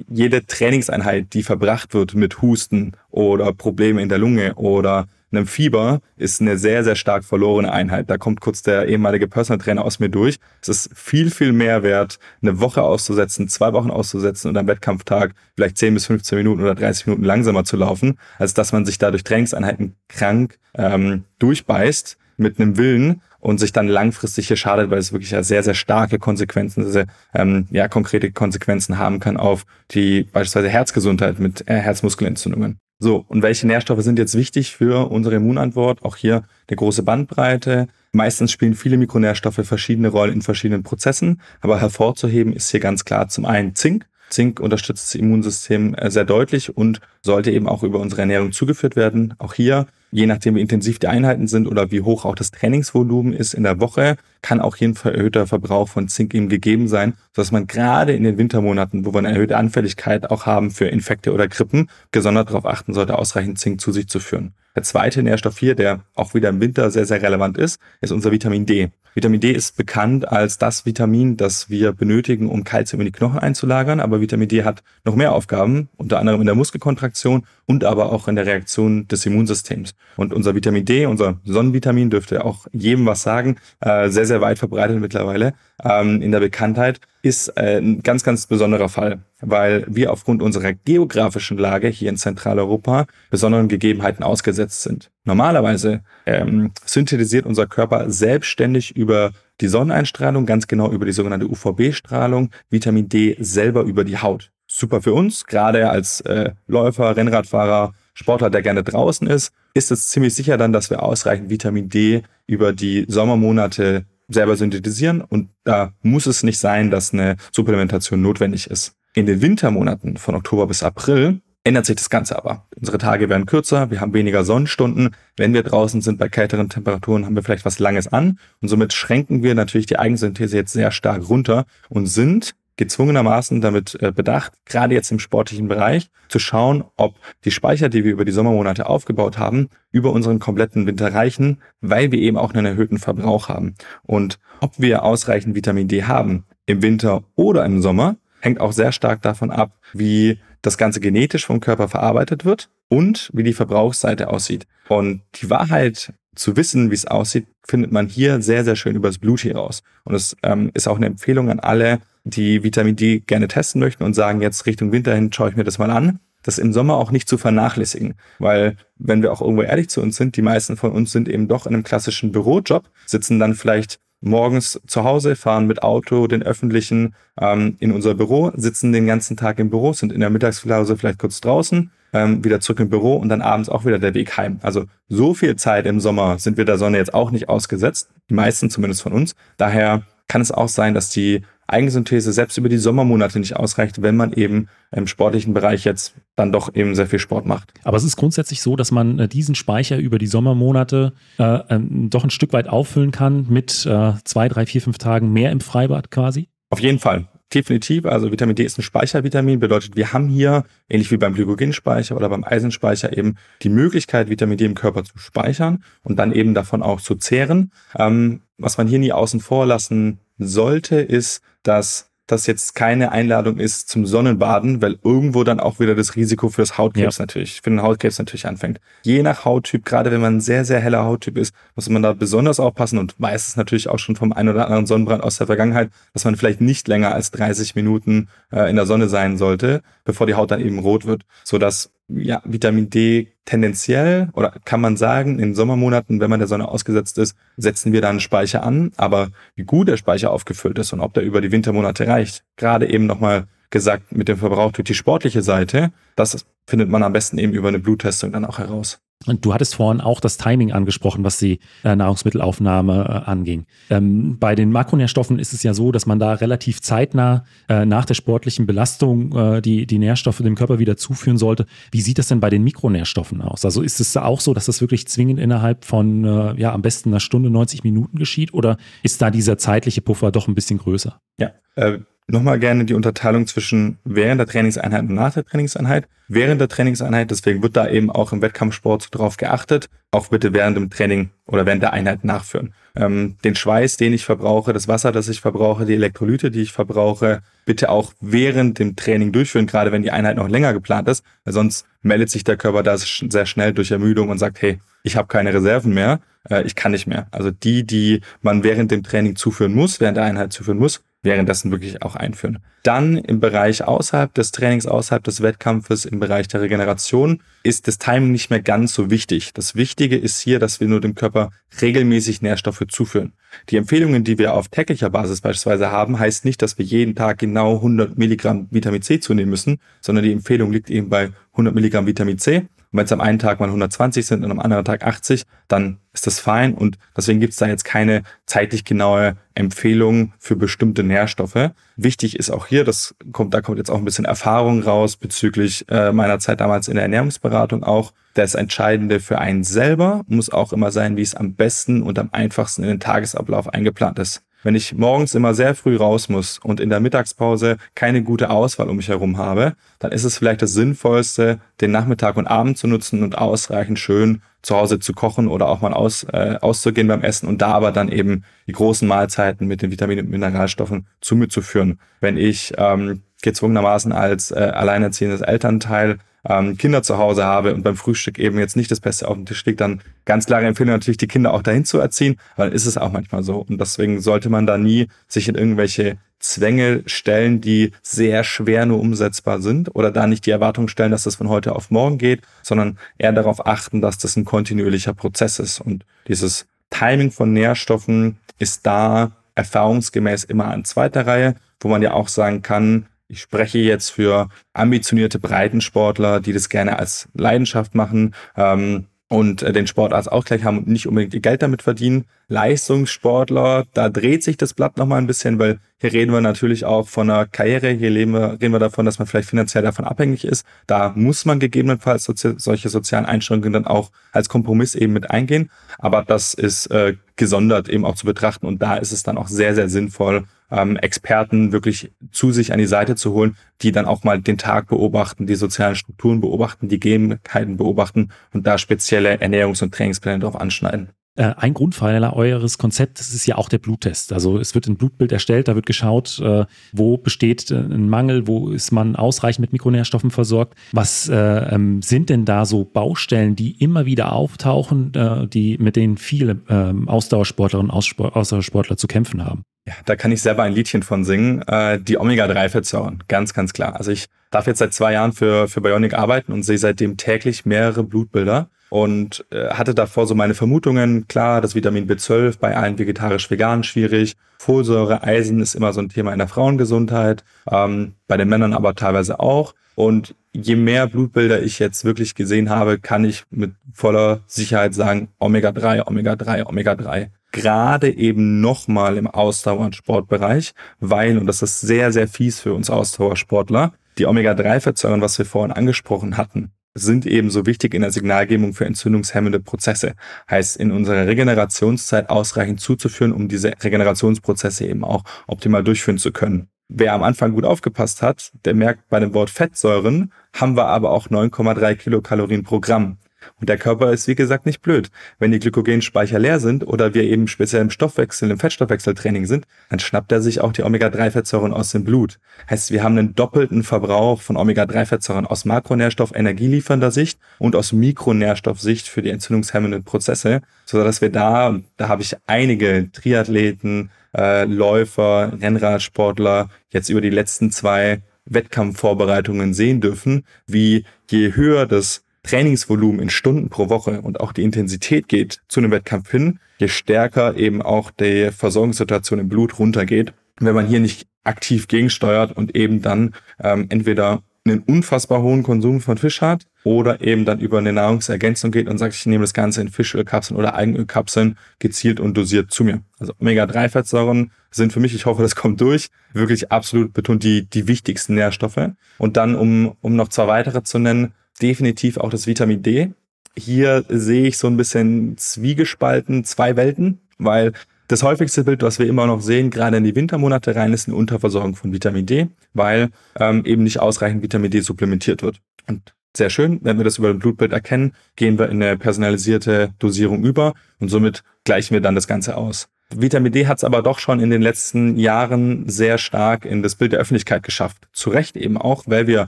jede Trainingseinheit, die verbracht wird mit Husten oder Probleme in der Lunge oder einem Fieber ist eine sehr, sehr stark verlorene Einheit. Da kommt kurz der ehemalige Personal Trainer aus mir durch. Es ist viel, viel mehr wert, eine Woche auszusetzen, zwei Wochen auszusetzen und am Wettkampftag vielleicht 10 bis 15 Minuten oder 30 Minuten langsamer zu laufen, als dass man sich dadurch Trainingseinheiten krank ähm, durchbeißt mit einem Willen und sich dann langfristig hier schadet, weil es wirklich ja sehr, sehr starke Konsequenzen, sehr, ähm, ja, konkrete Konsequenzen haben kann auf die beispielsweise Herzgesundheit mit äh, Herzmuskelentzündungen. So, und welche Nährstoffe sind jetzt wichtig für unsere Immunantwort? Auch hier eine große Bandbreite. Meistens spielen viele Mikronährstoffe verschiedene Rollen in verschiedenen Prozessen, aber hervorzuheben ist hier ganz klar zum einen Zink. Zink unterstützt das Immunsystem äh, sehr deutlich und sollte eben auch über unsere Ernährung zugeführt werden. Auch hier je nachdem, wie intensiv die Einheiten sind oder wie hoch auch das Trainingsvolumen ist in der Woche, kann auch hier ein erhöhter Verbrauch von Zink eben gegeben sein, sodass man gerade in den Wintermonaten, wo wir eine erhöhte Anfälligkeit auch haben für Infekte oder Grippen, gesondert darauf achten sollte, ausreichend Zink zu sich zu führen. Der zweite Nährstoff hier, der auch wieder im Winter sehr, sehr relevant ist, ist unser Vitamin D. Vitamin D ist bekannt als das Vitamin, das wir benötigen, um Kalzium in die Knochen einzulagern. Aber Vitamin D hat noch mehr Aufgaben, unter anderem in der Muskelkontraktion und aber auch in der Reaktion des Immunsystems. Und unser Vitamin D, unser Sonnenvitamin, dürfte auch jedem was sagen, äh, sehr, sehr weit verbreitet mittlerweile ähm, in der Bekanntheit, ist äh, ein ganz, ganz besonderer Fall, weil wir aufgrund unserer geografischen Lage hier in Zentraleuropa besonderen Gegebenheiten ausgesetzt sind. Normalerweise ähm, synthetisiert unser Körper selbstständig über die Sonneneinstrahlung, ganz genau über die sogenannte UVB-Strahlung, Vitamin D selber über die Haut. Super für uns, gerade als äh, Läufer, Rennradfahrer, Sportler, der gerne draußen ist, ist es ziemlich sicher dann, dass wir ausreichend Vitamin D über die Sommermonate selber synthetisieren und da muss es nicht sein, dass eine Supplementation notwendig ist. In den Wintermonaten von Oktober bis April ändert sich das Ganze aber. Unsere Tage werden kürzer, wir haben weniger Sonnenstunden. Wenn wir draußen sind bei kälteren Temperaturen, haben wir vielleicht was Langes an und somit schränken wir natürlich die Eigensynthese jetzt sehr stark runter und sind gezwungenermaßen damit äh, bedacht, gerade jetzt im sportlichen Bereich, zu schauen, ob die Speicher, die wir über die Sommermonate aufgebaut haben, über unseren kompletten Winter reichen, weil wir eben auch einen erhöhten Verbrauch haben. Und ob wir ausreichend Vitamin D haben im Winter oder im Sommer, hängt auch sehr stark davon ab, wie das Ganze genetisch vom Körper verarbeitet wird und wie die Verbrauchsseite aussieht. Und die Wahrheit zu wissen, wie es aussieht, findet man hier sehr, sehr schön übers Blut hier raus. Und es ähm, ist auch eine Empfehlung an alle, die Vitamin D gerne testen möchten und sagen, jetzt Richtung Winter hin schaue ich mir das mal an, das im Sommer auch nicht zu vernachlässigen. Weil, wenn wir auch irgendwo ehrlich zu uns sind, die meisten von uns sind eben doch in einem klassischen Bürojob, sitzen dann vielleicht morgens zu Hause, fahren mit Auto den öffentlichen ähm, in unser Büro, sitzen den ganzen Tag im Büro, sind in der Mittagspause vielleicht kurz draußen, ähm, wieder zurück im Büro und dann abends auch wieder der Weg heim. Also so viel Zeit im Sommer sind wir der Sonne jetzt auch nicht ausgesetzt, die meisten zumindest von uns. Daher kann es auch sein, dass die Eigensynthese selbst über die Sommermonate nicht ausreicht, wenn man eben im sportlichen Bereich jetzt dann doch eben sehr viel Sport macht. Aber es ist grundsätzlich so, dass man äh, diesen Speicher über die Sommermonate äh, ähm, doch ein Stück weit auffüllen kann mit äh, zwei, drei, vier, fünf Tagen mehr im Freibad quasi? Auf jeden Fall. Definitiv, also Vitamin D ist ein Speichervitamin, bedeutet, wir haben hier, ähnlich wie beim Glykogenspeicher oder beim Eisenspeicher, eben die Möglichkeit, Vitamin D im Körper zu speichern und dann eben davon auch zu zehren. Ähm, was man hier nie außen vor lassen sollte, ist, dass das jetzt keine Einladung ist zum Sonnenbaden, weil irgendwo dann auch wieder das Risiko für das Hautkrebs ja. natürlich, für den Hautkrebs natürlich anfängt. Je nach Hauttyp, gerade wenn man ein sehr, sehr heller Hauttyp ist, muss man da besonders aufpassen und weiß es natürlich auch schon vom einen oder anderen Sonnenbrand aus der Vergangenheit, dass man vielleicht nicht länger als 30 Minuten äh, in der Sonne sein sollte, bevor die Haut dann eben rot wird, so dass ja, Vitamin D tendenziell oder kann man sagen, in Sommermonaten, wenn man der Sonne ausgesetzt ist, setzen wir da einen Speicher an. Aber wie gut der Speicher aufgefüllt ist und ob der über die Wintermonate reicht, gerade eben nochmal gesagt mit dem Verbrauch durch die sportliche Seite, das findet man am besten eben über eine Bluttestung dann auch heraus. Und du hattest vorhin auch das Timing angesprochen, was die äh, Nahrungsmittelaufnahme äh, anging. Ähm, bei den Makronährstoffen ist es ja so, dass man da relativ zeitnah äh, nach der sportlichen Belastung äh, die, die Nährstoffe dem Körper wieder zuführen sollte. Wie sieht das denn bei den Mikronährstoffen aus? Also ist es auch so, dass das wirklich zwingend innerhalb von äh, ja am besten einer Stunde 90 Minuten geschieht oder ist da dieser zeitliche Puffer doch ein bisschen größer? Ja, äh, nochmal gerne die Unterteilung zwischen während der Trainingseinheit und nach der Trainingseinheit. Während der Trainingseinheit, deswegen wird da eben auch im Wettkampfsport drauf geachtet, auch bitte während dem Training oder während der Einheit nachführen. Ähm, den Schweiß, den ich verbrauche, das Wasser, das ich verbrauche, die Elektrolyte, die ich verbrauche, bitte auch während dem Training durchführen, gerade wenn die Einheit noch länger geplant ist, weil sonst meldet sich der Körper da sehr schnell durch Ermüdung und sagt, hey, ich habe keine Reserven mehr, äh, ich kann nicht mehr. Also die, die man während dem Training zuführen muss, während der Einheit zuführen muss, währenddessen wirklich auch einführen. Dann im Bereich außerhalb des Trainings, außerhalb des Wettkampfes, im Bereich der Regeneration ist das Timing nicht mehr ganz so wichtig. Das Wichtige ist hier, dass wir nur dem Körper regelmäßig Nährstoffe zuführen. Die Empfehlungen, die wir auf täglicher Basis beispielsweise haben, heißt nicht, dass wir jeden Tag genau 100 Milligramm Vitamin C zunehmen müssen, sondern die Empfehlung liegt eben bei 100 Milligramm Vitamin C und wenn es am einen Tag mal 120 sind und am anderen Tag 80, dann ist das fein. Und deswegen gibt es da jetzt keine zeitlich genaue Empfehlung für bestimmte Nährstoffe. Wichtig ist auch hier, das kommt, da kommt jetzt auch ein bisschen Erfahrung raus bezüglich äh, meiner Zeit damals in der Ernährungsberatung auch. Das Entscheidende für einen selber muss auch immer sein, wie es am besten und am einfachsten in den Tagesablauf eingeplant ist. Wenn ich morgens immer sehr früh raus muss und in der Mittagspause keine gute Auswahl um mich herum habe, dann ist es vielleicht das Sinnvollste, den Nachmittag und Abend zu nutzen und ausreichend schön zu Hause zu kochen oder auch mal aus, äh, auszugehen beim Essen und da aber dann eben die großen Mahlzeiten mit den Vitaminen und Mineralstoffen zu mir zu führen. Wenn ich ähm, gezwungenermaßen als äh, alleinerziehendes Elternteil ähm, Kinder zu Hause habe und beim Frühstück eben jetzt nicht das Beste auf dem Tisch liegt, dann ganz klare Empfehlung natürlich, die Kinder auch dahin zu erziehen, weil ist es auch manchmal so. Und deswegen sollte man da nie sich in irgendwelche Zwänge stellen, die sehr schwer nur umsetzbar sind oder da nicht die Erwartung stellen, dass das von heute auf morgen geht, sondern eher darauf achten, dass das ein kontinuierlicher Prozess ist. Und dieses Timing von Nährstoffen ist da erfahrungsgemäß immer an zweiter Reihe, wo man ja auch sagen kann, ich spreche jetzt für ambitionierte Breitensportler, die das gerne als Leidenschaft machen. Ähm, und äh, den Sport als Ausgleich haben und nicht unbedingt ihr Geld damit verdienen. Leistungssportler, da dreht sich das Blatt nochmal ein bisschen, weil hier reden wir natürlich auch von einer Karriere, hier reden wir, reden wir davon, dass man vielleicht finanziell davon abhängig ist. Da muss man gegebenenfalls sozi solche sozialen Einschränkungen dann auch als Kompromiss eben mit eingehen. Aber das ist äh, gesondert eben auch zu betrachten und da ist es dann auch sehr, sehr sinnvoll, ähm, Experten wirklich zu sich an die Seite zu holen, die dann auch mal den Tag beobachten, die sozialen Strukturen beobachten, die Gegebenheiten beobachten und da spezielle Ernährungs- und Trainingspläne drauf anschneiden. Äh, ein Grundpfeiler eures Konzepts ist ja auch der Bluttest. Also es wird ein Blutbild erstellt, da wird geschaut, äh, wo besteht äh, ein Mangel, wo ist man ausreichend mit Mikronährstoffen versorgt. Was ähm, sind denn da so Baustellen, die immer wieder auftauchen, die, mit denen viele ähm, Ausdauersportlerinnen und Ausdauersportler zu kämpfen haben? Ja, da kann ich selber ein Liedchen von singen. die Omega-3-Fettsäuren, ganz, ganz klar. Also ich darf jetzt seit zwei Jahren für, für Bionic arbeiten und sehe seitdem täglich mehrere Blutbilder und äh, hatte davor so meine Vermutungen. Klar, das Vitamin B12 bei allen vegetarisch-veganen schwierig. Folsäure, Eisen ist immer so ein Thema in der Frauengesundheit, ähm, bei den Männern aber teilweise auch. Und je mehr Blutbilder ich jetzt wirklich gesehen habe, kann ich mit voller Sicherheit sagen, Omega-3, Omega-3, Omega-3. Gerade eben nochmal im Ausdauer- und Sportbereich, weil, und das ist sehr, sehr fies für uns Ausdauersportler, die Omega-3-Fettsäuren, was wir vorhin angesprochen hatten, sind ebenso wichtig in der Signalgebung für entzündungshemmende Prozesse. Heißt, in unserer Regenerationszeit ausreichend zuzuführen, um diese Regenerationsprozesse eben auch optimal durchführen zu können. Wer am Anfang gut aufgepasst hat, der merkt, bei dem Wort Fettsäuren haben wir aber auch 9,3 Kilokalorien pro Gramm. Und der Körper ist, wie gesagt, nicht blöd. Wenn die Glykogenspeicher leer sind oder wir eben speziell im Stoffwechsel, im Fettstoffwechseltraining sind, dann schnappt er sich auch die Omega-3-Fettsäuren aus dem Blut. Heißt, wir haben einen doppelten Verbrauch von Omega-3-Fettsäuren aus Makronährstoff energieliefernder Sicht und aus Mikronährstoffsicht für die entzündungshemmenden Prozesse, so dass wir da, da habe ich einige Triathleten, äh, Läufer, Rennradsportler jetzt über die letzten zwei Wettkampfvorbereitungen sehen dürfen, wie je höher das Trainingsvolumen in Stunden pro Woche und auch die Intensität geht zu einem Wettkampf hin, je stärker eben auch die Versorgungssituation im Blut runtergeht. Wenn man hier nicht aktiv gegensteuert und eben dann ähm, entweder einen unfassbar hohen Konsum von Fisch hat oder eben dann über eine Nahrungsergänzung geht und sagt, ich nehme das Ganze in Fischölkapseln oder Eigenölkapseln gezielt und dosiert zu mir. Also Omega-3-Fettsäuren sind für mich, ich hoffe, das kommt durch, wirklich absolut betont die, die wichtigsten Nährstoffe. Und dann, um, um noch zwei weitere zu nennen, definitiv auch das Vitamin D. Hier sehe ich so ein bisschen zwiegespalten, zwei Welten, weil das häufigste Bild, was wir immer noch sehen, gerade in die Wintermonate rein, ist eine Unterversorgung von Vitamin D, weil ähm, eben nicht ausreichend Vitamin D supplementiert wird. Und sehr schön, wenn wir das über ein Blutbild erkennen, gehen wir in eine personalisierte Dosierung über und somit gleichen wir dann das Ganze aus. Vitamin D hat es aber doch schon in den letzten Jahren sehr stark in das Bild der Öffentlichkeit geschafft. Zu Recht eben auch, weil wir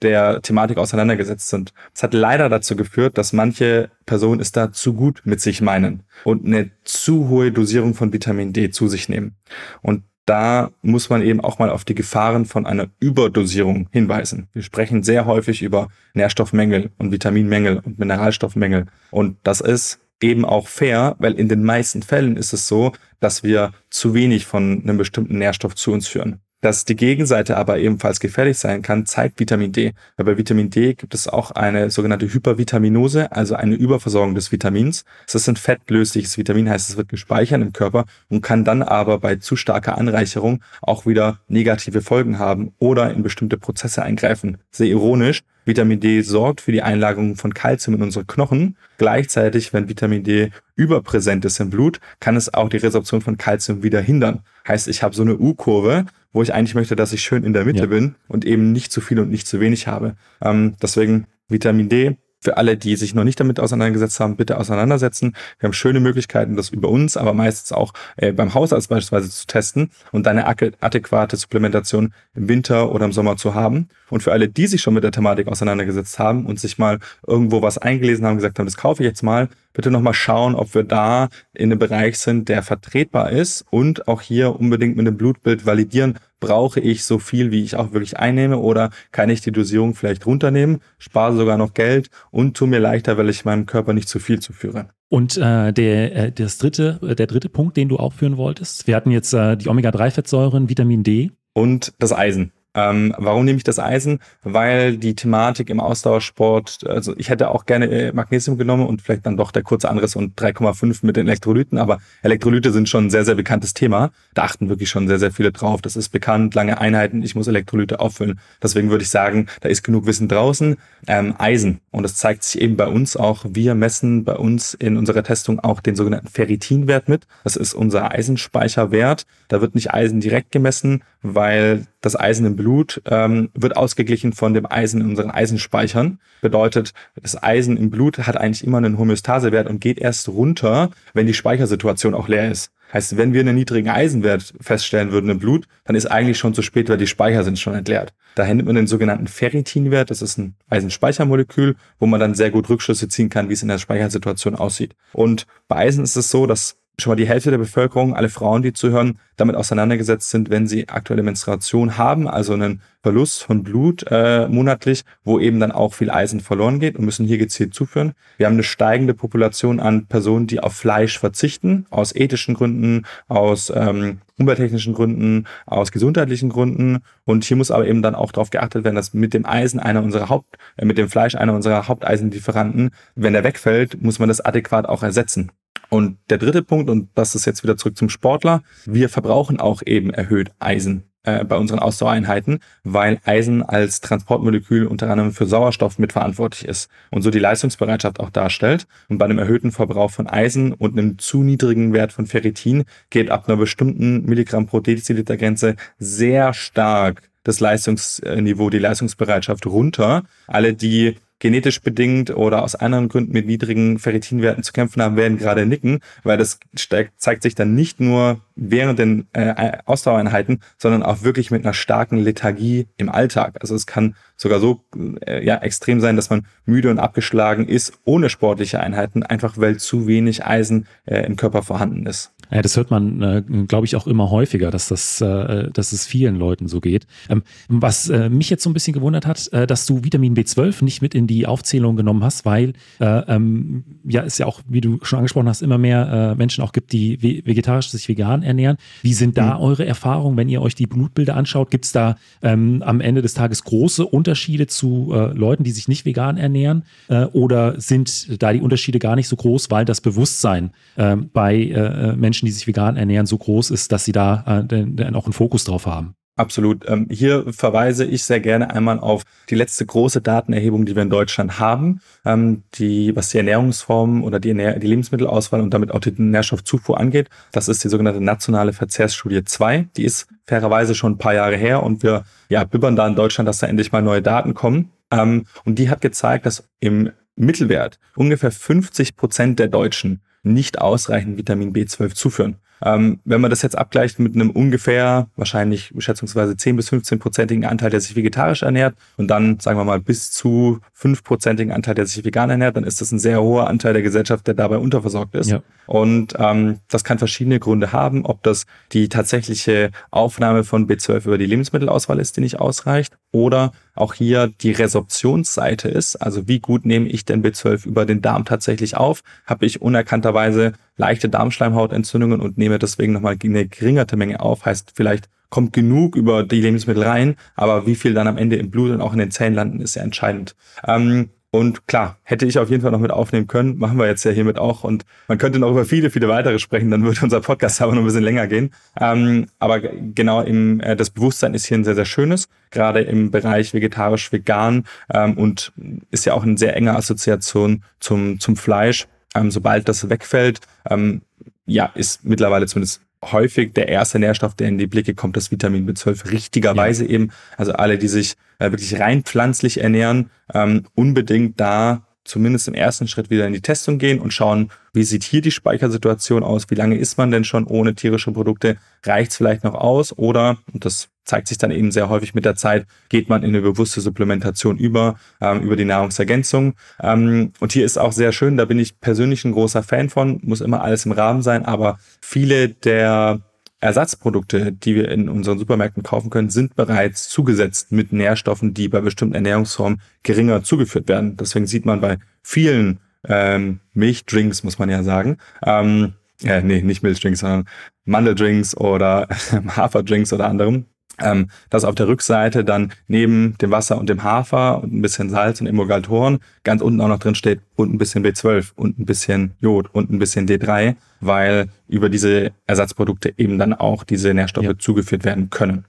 der Thematik auseinandergesetzt sind. Es hat leider dazu geführt, dass manche Personen es da zu gut mit sich meinen und eine zu hohe Dosierung von Vitamin D zu sich nehmen. Und da muss man eben auch mal auf die Gefahren von einer Überdosierung hinweisen. Wir sprechen sehr häufig über Nährstoffmängel und Vitaminmängel und Mineralstoffmängel. Und das ist eben auch fair, weil in den meisten Fällen ist es so, dass wir zu wenig von einem bestimmten Nährstoff zu uns führen. Dass die Gegenseite aber ebenfalls gefährlich sein kann, zeigt Vitamin D. Weil bei Vitamin D gibt es auch eine sogenannte Hypervitaminose, also eine Überversorgung des Vitamins. Es ist ein fettlösliches Vitamin, heißt es wird gespeichert im Körper und kann dann aber bei zu starker Anreicherung auch wieder negative Folgen haben oder in bestimmte Prozesse eingreifen. Sehr ironisch, Vitamin D sorgt für die Einlagerung von Kalzium in unsere Knochen. Gleichzeitig, wenn Vitamin D überpräsent ist im Blut, kann es auch die Resorption von Kalzium wieder hindern. Heißt, ich habe so eine U-Kurve, wo ich eigentlich möchte, dass ich schön in der Mitte ja. bin und eben nicht zu viel und nicht zu wenig habe. Ähm, deswegen Vitamin D für alle, die sich noch nicht damit auseinandergesetzt haben, bitte auseinandersetzen. Wir haben schöne Möglichkeiten, das über uns, aber meistens auch äh, beim Hausarzt beispielsweise zu testen und eine adäquate Supplementation im Winter oder im Sommer zu haben. Und für alle, die sich schon mit der Thematik auseinandergesetzt haben und sich mal irgendwo was eingelesen haben, gesagt haben, das kaufe ich jetzt mal, bitte nochmal schauen, ob wir da in einem Bereich sind, der vertretbar ist und auch hier unbedingt mit einem Blutbild validieren, brauche ich so viel, wie ich auch wirklich einnehme oder kann ich die Dosierung vielleicht runternehmen, spare sogar noch Geld und tu mir leichter, weil ich meinem Körper nicht zu viel zuführe. Und äh, der, äh, das dritte, äh, der dritte Punkt, den du aufführen wolltest, wir hatten jetzt äh, die Omega-3-Fettsäuren, Vitamin D. Und das Eisen. Ähm, warum nehme ich das Eisen? Weil die Thematik im Ausdauersport, also ich hätte auch gerne äh, Magnesium genommen und vielleicht dann doch der kurze Anriss und 3,5 mit den Elektrolyten, aber Elektrolyte sind schon ein sehr, sehr bekanntes Thema. Da achten wirklich schon sehr, sehr viele drauf. Das ist bekannt, lange Einheiten, ich muss Elektrolyte auffüllen. Deswegen würde ich sagen, da ist genug Wissen draußen. Ähm, Eisen, und das zeigt sich eben bei uns auch, wir messen bei uns in unserer Testung auch den sogenannten Ferritinwert mit. Das ist unser Eisenspeicherwert. Da wird nicht Eisen direkt gemessen, weil das Eisen im Blut ähm, wird ausgeglichen von dem Eisen in unseren Eisenspeichern. Bedeutet, das Eisen im Blut hat eigentlich immer einen Homöostasewert und geht erst runter, wenn die Speichersituation auch leer ist. Heißt, wenn wir einen niedrigen Eisenwert feststellen würden im Blut, dann ist eigentlich schon zu spät, weil die Speicher sind schon entleert. Daher nimmt man den sogenannten Ferritinwert, das ist ein Eisenspeichermolekül, wo man dann sehr gut Rückschlüsse ziehen kann, wie es in der Speichersituation aussieht. Und bei Eisen ist es so, dass schon mal die Hälfte der Bevölkerung, alle Frauen, die zuhören, damit auseinandergesetzt sind, wenn sie aktuelle Menstruation haben, also einen Verlust von Blut äh, monatlich, wo eben dann auch viel Eisen verloren geht und müssen hier gezielt zuführen. Wir haben eine steigende Population an Personen, die auf Fleisch verzichten, aus ethischen Gründen, aus ähm, umwelttechnischen Gründen, aus gesundheitlichen Gründen. Und hier muss aber eben dann auch darauf geachtet werden, dass mit dem Eisen einer unserer Haupt, äh, mit dem Fleisch einer unserer Haupteisenlieferanten, wenn der wegfällt, muss man das adäquat auch ersetzen. Und der dritte Punkt, und das ist jetzt wieder zurück zum Sportler, wir verbrauchen auch eben erhöht Eisen äh, bei unseren Ausdauereinheiten, weil Eisen als Transportmolekül unter anderem für Sauerstoff mitverantwortlich ist und so die Leistungsbereitschaft auch darstellt. Und bei einem erhöhten Verbrauch von Eisen und einem zu niedrigen Wert von Ferritin geht ab einer bestimmten Milligramm pro Deziliter Grenze sehr stark das Leistungsniveau, die Leistungsbereitschaft runter. Alle, die genetisch bedingt oder aus anderen Gründen mit niedrigen Ferritinwerten zu kämpfen haben, werden gerade nicken, weil das zeigt sich dann nicht nur während den äh, Ausdauereinheiten, sondern auch wirklich mit einer starken Lethargie im Alltag. Also es kann sogar so äh, ja, extrem sein, dass man müde und abgeschlagen ist ohne sportliche Einheiten, einfach weil zu wenig Eisen äh, im Körper vorhanden ist. Ja, das hört man, äh, glaube ich, auch immer häufiger, dass das, äh, dass es vielen Leuten so geht. Ähm, was äh, mich jetzt so ein bisschen gewundert hat, äh, dass du Vitamin B12 nicht mit in die Aufzählung genommen hast, weil äh, ähm, ja es ja auch, wie du schon angesprochen hast, immer mehr äh, Menschen auch gibt, die vegetarisch sich vegan ernähren. Wie sind da mhm. eure Erfahrungen, wenn ihr euch die Blutbilder anschaut? Gibt es da ähm, am Ende des Tages große Unterschiede zu Leuten, die sich nicht vegan ernähren? Äh, oder sind da die Unterschiede gar nicht so groß, weil das Bewusstsein äh, bei äh, Menschen, die sich vegan ernähren, so groß ist, dass sie da äh, auch einen Fokus drauf haben? Absolut. Ähm, hier verweise ich sehr gerne einmal auf die letzte große Datenerhebung, die wir in Deutschland haben, ähm, die, was die Ernährungsformen oder die, Ernähr die Lebensmittelauswahl und damit auch die Nährstoffzufuhr angeht. Das ist die sogenannte nationale Verzehrsstudie 2. Die ist fairerweise schon ein paar Jahre her und wir ja, bibbern da in Deutschland, dass da endlich mal neue Daten kommen. Ähm, und die hat gezeigt, dass im Mittelwert ungefähr 50 Prozent der Deutschen nicht ausreichend Vitamin B12 zuführen. Ähm, wenn man das jetzt abgleicht mit einem ungefähr, wahrscheinlich schätzungsweise 10 bis 15-prozentigen Anteil, der sich vegetarisch ernährt und dann, sagen wir mal, bis zu 5-prozentigen Anteil, der sich vegan ernährt, dann ist das ein sehr hoher Anteil der Gesellschaft, der dabei unterversorgt ist. Ja. Und ähm, das kann verschiedene Gründe haben, ob das die tatsächliche Aufnahme von B12 über die Lebensmittelauswahl ist, die nicht ausreicht, oder auch hier die Resorptionsseite ist, also wie gut nehme ich denn B12 über den Darm tatsächlich auf? Habe ich unerkannterweise leichte Darmschleimhautentzündungen und nehme deswegen nochmal eine geringerte Menge auf, heißt vielleicht kommt genug über die Lebensmittel rein, aber wie viel dann am Ende im Blut und auch in den Zellen landen, ist ja entscheidend. Ähm, und klar, hätte ich auf jeden Fall noch mit aufnehmen können, machen wir jetzt ja hiermit auch. Und man könnte noch über viele, viele weitere sprechen, dann würde unser Podcast aber noch ein bisschen länger gehen. Ähm, aber genau im, äh, das Bewusstsein ist hier ein sehr, sehr schönes, gerade im Bereich vegetarisch-vegan ähm, und ist ja auch eine sehr enge Assoziation zum, zum Fleisch. Ähm, sobald das wegfällt, ähm, ja, ist mittlerweile zumindest häufig der erste Nährstoff, der in die Blicke kommt, das Vitamin B12, richtigerweise ja. eben. Also alle, die sich äh, wirklich rein pflanzlich ernähren, ähm, unbedingt da zumindest im ersten Schritt wieder in die Testung gehen und schauen, wie sieht hier die Speichersituation aus, wie lange ist man denn schon ohne tierische Produkte, reicht es vielleicht noch aus oder, und das zeigt sich dann eben sehr häufig mit der Zeit, geht man in eine bewusste Supplementation über, ähm, über die Nahrungsergänzung. Ähm, und hier ist auch sehr schön, da bin ich persönlich ein großer Fan von, muss immer alles im Rahmen sein, aber viele der Ersatzprodukte, die wir in unseren Supermärkten kaufen können, sind bereits zugesetzt mit Nährstoffen, die bei bestimmten Ernährungsformen geringer zugeführt werden. Deswegen sieht man bei vielen ähm, Milchdrinks, muss man ja sagen, ähm, äh, nee, nicht Milchdrinks, sondern Mandeldrinks oder Haferdrinks oder anderem, ähm, dass auf der Rückseite dann neben dem Wasser und dem Hafer und ein bisschen Salz und Emulgatoren ganz unten auch noch drin steht und ein bisschen B12 und ein bisschen Jod und ein bisschen D3, weil über diese Ersatzprodukte eben dann auch diese Nährstoffe ja. zugeführt werden können.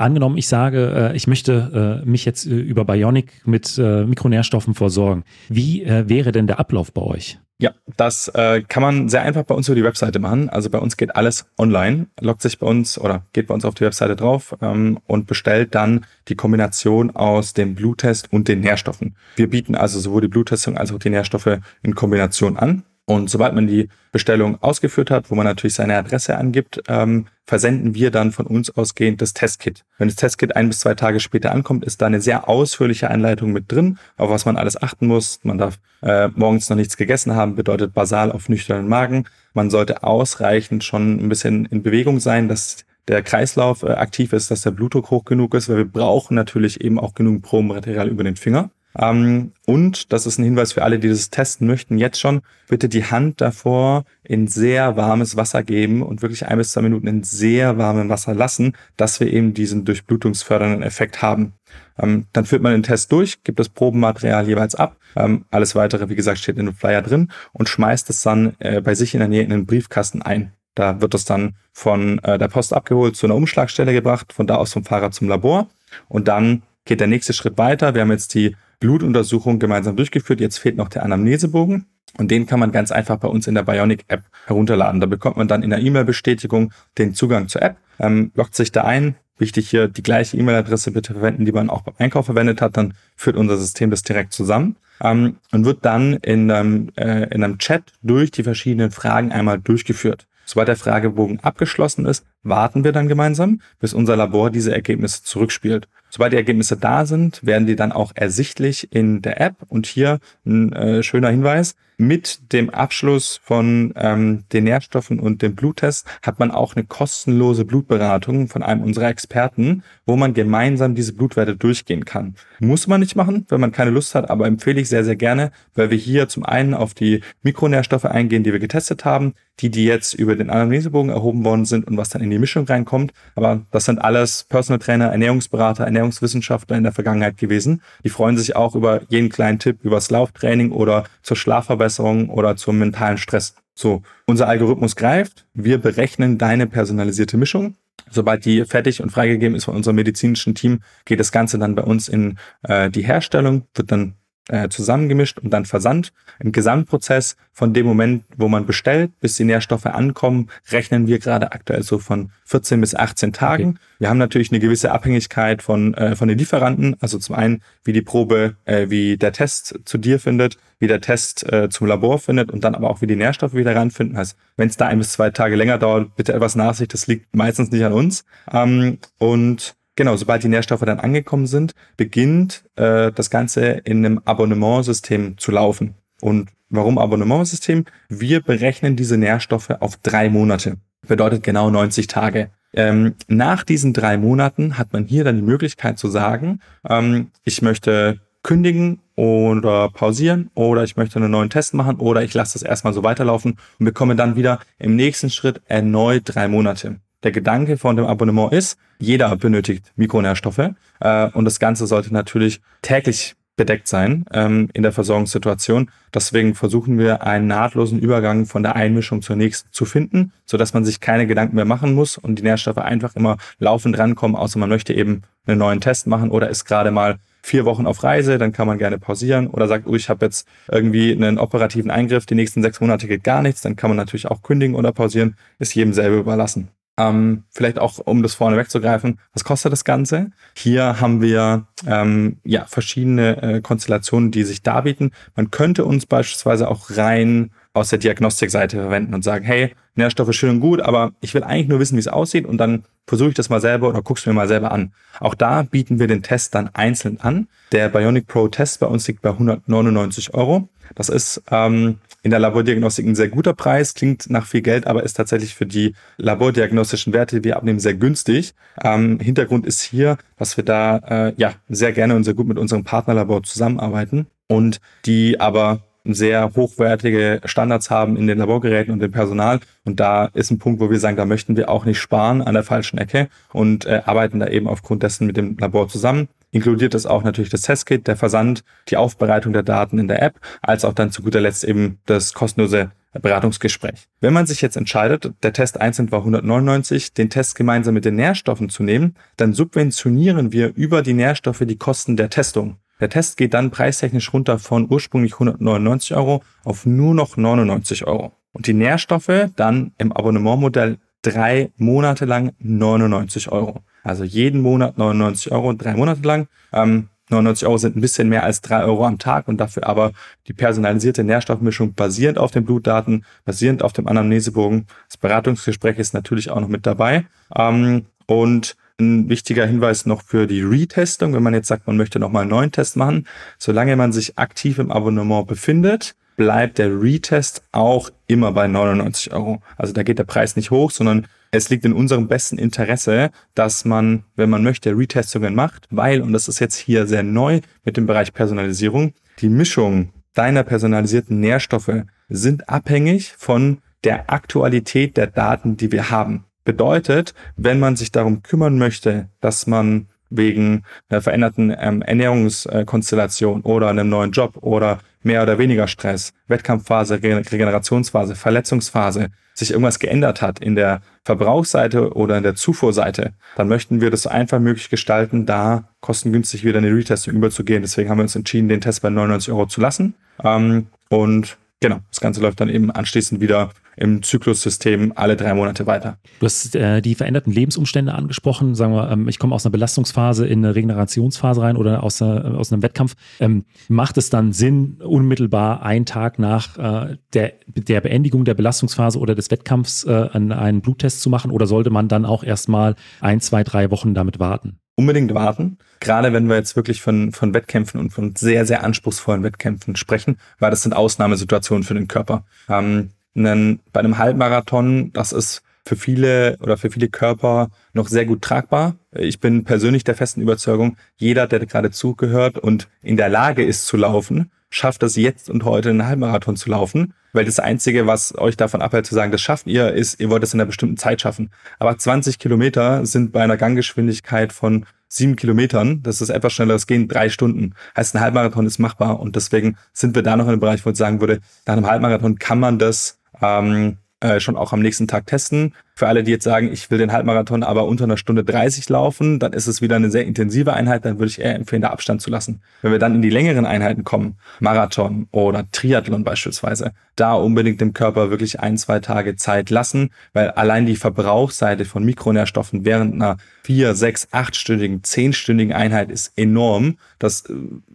Angenommen, ich sage, äh, ich möchte äh, mich jetzt äh, über Bionic mit Mikronährstoffen versorgen. Wie wäre denn der Ablauf bei euch? Ja, das äh, kann man sehr einfach bei uns über die Webseite machen. Also bei uns geht alles online, loggt sich bei uns oder geht bei uns auf die Webseite drauf ähm, und bestellt dann die Kombination aus dem Bluttest und den Nährstoffen. Wir bieten also sowohl die Bluttestung als auch die Nährstoffe in Kombination an. Und sobald man die Bestellung ausgeführt hat, wo man natürlich seine Adresse angibt, ähm, versenden wir dann von uns ausgehend das Testkit. Wenn das Testkit ein bis zwei Tage später ankommt, ist da eine sehr ausführliche Anleitung mit drin, auf was man alles achten muss. Man darf äh, morgens noch nichts gegessen haben, bedeutet basal auf nüchternen Magen. Man sollte ausreichend schon ein bisschen in Bewegung sein, dass der Kreislauf äh, aktiv ist, dass der Blutdruck hoch genug ist, weil wir brauchen natürlich eben auch genug Probenmaterial über den Finger. Ähm, und, das ist ein Hinweis für alle, die das testen möchten, jetzt schon, bitte die Hand davor in sehr warmes Wasser geben und wirklich ein bis zwei Minuten in sehr warmem Wasser lassen, dass wir eben diesen durchblutungsfördernden Effekt haben. Ähm, dann führt man den Test durch, gibt das Probenmaterial jeweils ab. Ähm, alles weitere, wie gesagt, steht in dem Flyer drin und schmeißt es dann äh, bei sich in der Nähe in den Briefkasten ein. Da wird es dann von äh, der Post abgeholt zu einer Umschlagstelle gebracht, von da aus vom Fahrrad zum Labor und dann geht der nächste Schritt weiter. Wir haben jetzt die Blutuntersuchung gemeinsam durchgeführt. Jetzt fehlt noch der Anamnesebogen. Und den kann man ganz einfach bei uns in der Bionic-App herunterladen. Da bekommt man dann in der E-Mail-Bestätigung den Zugang zur App, ähm, loggt sich da ein. Wichtig hier, die gleiche E-Mail-Adresse bitte verwenden, die man auch beim Einkauf verwendet hat. Dann führt unser System das direkt zusammen ähm, und wird dann in einem, äh, in einem Chat durch die verschiedenen Fragen einmal durchgeführt. Sobald der Fragebogen abgeschlossen ist, warten wir dann gemeinsam, bis unser Labor diese Ergebnisse zurückspielt. Sobald die Ergebnisse da sind, werden die dann auch ersichtlich in der App. Und hier ein äh, schöner Hinweis. Mit dem Abschluss von ähm, den Nährstoffen und dem Bluttest hat man auch eine kostenlose Blutberatung von einem unserer Experten, wo man gemeinsam diese Blutwerte durchgehen kann. Muss man nicht machen, wenn man keine Lust hat, aber empfehle ich sehr, sehr gerne, weil wir hier zum einen auf die Mikronährstoffe eingehen, die wir getestet haben, die, die jetzt über den Anamnesebogen erhoben worden sind und was dann in die Mischung reinkommt. Aber das sind alles Personal Trainer, Ernährungsberater, Ernährungswissenschaftler in der Vergangenheit gewesen. Die freuen sich auch über jeden kleinen Tipp übers Lauftraining oder zur Schlafverbesserung oder zum mentalen Stress. So, unser Algorithmus greift, wir berechnen deine personalisierte Mischung. Sobald die fertig und freigegeben ist von unserem medizinischen Team, geht das Ganze dann bei uns in äh, die Herstellung, wird dann äh, zusammengemischt und dann versandt. Im Gesamtprozess von dem Moment, wo man bestellt, bis die Nährstoffe ankommen, rechnen wir gerade aktuell so von 14 bis 18 Tagen. Okay. Wir haben natürlich eine gewisse Abhängigkeit von, äh, von den Lieferanten. Also zum einen, wie die Probe, äh, wie der Test zu dir findet, wie der Test äh, zum Labor findet und dann aber auch, wie die Nährstoffe wieder ranfinden. Heißt, wenn es da ein bis zwei Tage länger dauert, bitte etwas Nachsicht. Das liegt meistens nicht an uns. Ähm, und Genau, sobald die Nährstoffe dann angekommen sind, beginnt äh, das Ganze in einem Abonnementsystem zu laufen. Und warum Abonnementsystem? Wir berechnen diese Nährstoffe auf drei Monate. Bedeutet genau 90 Tage. Ähm, nach diesen drei Monaten hat man hier dann die Möglichkeit zu sagen, ähm, ich möchte kündigen oder pausieren oder ich möchte einen neuen Test machen oder ich lasse das erstmal so weiterlaufen und bekomme dann wieder im nächsten Schritt erneut drei Monate. Der Gedanke von dem Abonnement ist, jeder benötigt Mikronährstoffe äh, und das Ganze sollte natürlich täglich bedeckt sein ähm, in der Versorgungssituation. Deswegen versuchen wir einen nahtlosen Übergang von der Einmischung zur nächsten zu finden, so dass man sich keine Gedanken mehr machen muss und die Nährstoffe einfach immer laufend rankommen, außer man möchte eben einen neuen Test machen oder ist gerade mal vier Wochen auf Reise, dann kann man gerne pausieren oder sagt, oh, ich habe jetzt irgendwie einen operativen Eingriff, die nächsten sechs Monate geht gar nichts, dann kann man natürlich auch kündigen oder pausieren, ist jedem selber überlassen. Ähm, vielleicht auch, um das vorne wegzugreifen, was kostet das Ganze? Hier haben wir ähm, ja verschiedene äh, Konstellationen, die sich darbieten. Man könnte uns beispielsweise auch rein aus der Diagnostikseite verwenden und sagen, hey, Nährstoffe schön und gut, aber ich will eigentlich nur wissen, wie es aussieht und dann versuche ich das mal selber oder guck's mir mal selber an. Auch da bieten wir den Test dann einzeln an. Der Bionic Pro Test bei uns liegt bei 199 Euro. Das ist ähm, in der Labordiagnostik ein sehr guter Preis, klingt nach viel Geld, aber ist tatsächlich für die labordiagnostischen Werte, die wir abnehmen, sehr günstig. Ähm, Hintergrund ist hier, dass wir da äh, ja sehr gerne und sehr gut mit unserem Partnerlabor zusammenarbeiten und die aber sehr hochwertige Standards haben in den Laborgeräten und dem Personal. Und da ist ein Punkt, wo wir sagen, da möchten wir auch nicht sparen an der falschen Ecke und äh, arbeiten da eben aufgrund dessen mit dem Labor zusammen. Inkludiert es auch natürlich das Testkit, der Versand, die Aufbereitung der Daten in der App, als auch dann zu guter Letzt eben das kostenlose Beratungsgespräch. Wenn man sich jetzt entscheidet, der Test einzeln war 199, den Test gemeinsam mit den Nährstoffen zu nehmen, dann subventionieren wir über die Nährstoffe die Kosten der Testung. Der Test geht dann preistechnisch runter von ursprünglich 199 Euro auf nur noch 99 Euro. Und die Nährstoffe dann im Abonnementmodell drei Monate lang 99 Euro. Also jeden Monat 99 Euro, drei Monate lang. Ähm, 99 Euro sind ein bisschen mehr als drei Euro am Tag und dafür aber die personalisierte Nährstoffmischung basierend auf den Blutdaten, basierend auf dem Anamnesebogen. Das Beratungsgespräch ist natürlich auch noch mit dabei. Ähm, und ein wichtiger Hinweis noch für die Retestung, wenn man jetzt sagt, man möchte nochmal einen neuen Test machen. Solange man sich aktiv im Abonnement befindet, bleibt der Retest auch immer bei 99 Euro. Also da geht der Preis nicht hoch, sondern es liegt in unserem besten Interesse, dass man, wenn man möchte, Retestungen macht, weil, und das ist jetzt hier sehr neu mit dem Bereich Personalisierung, die Mischung deiner personalisierten Nährstoffe sind abhängig von der Aktualität der Daten, die wir haben. Bedeutet, wenn man sich darum kümmern möchte, dass man wegen einer veränderten ähm, Ernährungskonstellation oder einem neuen Job oder mehr oder weniger Stress, Wettkampfphase, Regenerationsphase, Verletzungsphase, sich irgendwas geändert hat in der Verbrauchsseite oder in der Zufuhrseite, dann möchten wir das so einfach möglich gestalten, da kostengünstig wieder eine Retesting überzugehen. Deswegen haben wir uns entschieden, den Test bei 99 Euro zu lassen. Ähm, und genau, das Ganze läuft dann eben anschließend wieder im Zyklussystem alle drei Monate weiter. Du hast äh, die veränderten Lebensumstände angesprochen. Sagen wir, ähm, ich komme aus einer Belastungsphase in eine Regenerationsphase rein oder aus, einer, aus einem Wettkampf. Ähm, macht es dann Sinn, unmittelbar einen Tag nach äh, der, der Beendigung der Belastungsphase oder des Wettkampfs äh, einen Bluttest zu machen oder sollte man dann auch erstmal ein, zwei, drei Wochen damit warten? Unbedingt warten. Gerade wenn wir jetzt wirklich von, von Wettkämpfen und von sehr, sehr anspruchsvollen Wettkämpfen sprechen, weil das sind Ausnahmesituationen für den Körper. Ähm, einen, bei einem Halbmarathon, das ist für viele oder für viele Körper noch sehr gut tragbar. Ich bin persönlich der festen Überzeugung, jeder, der gerade zugehört und in der Lage ist zu laufen, schafft es jetzt und heute einen Halbmarathon zu laufen. Weil das Einzige, was euch davon abhält zu sagen, das schafft ihr, ist, ihr wollt es in einer bestimmten Zeit schaffen. Aber 20 Kilometer sind bei einer Ganggeschwindigkeit von sieben Kilometern, das ist etwas schnelleres Gehen, drei Stunden. Heißt, ein Halbmarathon ist machbar und deswegen sind wir da noch in einem Bereich, wo ich sagen würde, nach einem Halbmarathon kann man das ähm, äh, schon auch am nächsten Tag testen. Für alle, die jetzt sagen, ich will den Halbmarathon aber unter einer Stunde 30 laufen, dann ist es wieder eine sehr intensive Einheit, dann würde ich eher empfehlen, da Abstand zu lassen. Wenn wir dann in die längeren Einheiten kommen, Marathon oder Triathlon beispielsweise, da unbedingt dem Körper wirklich ein, zwei Tage Zeit lassen, weil allein die Verbrauchsseite von Mikronährstoffen während einer vier, sechs, achtstündigen, zehnstündigen Einheit ist enorm. Das äh,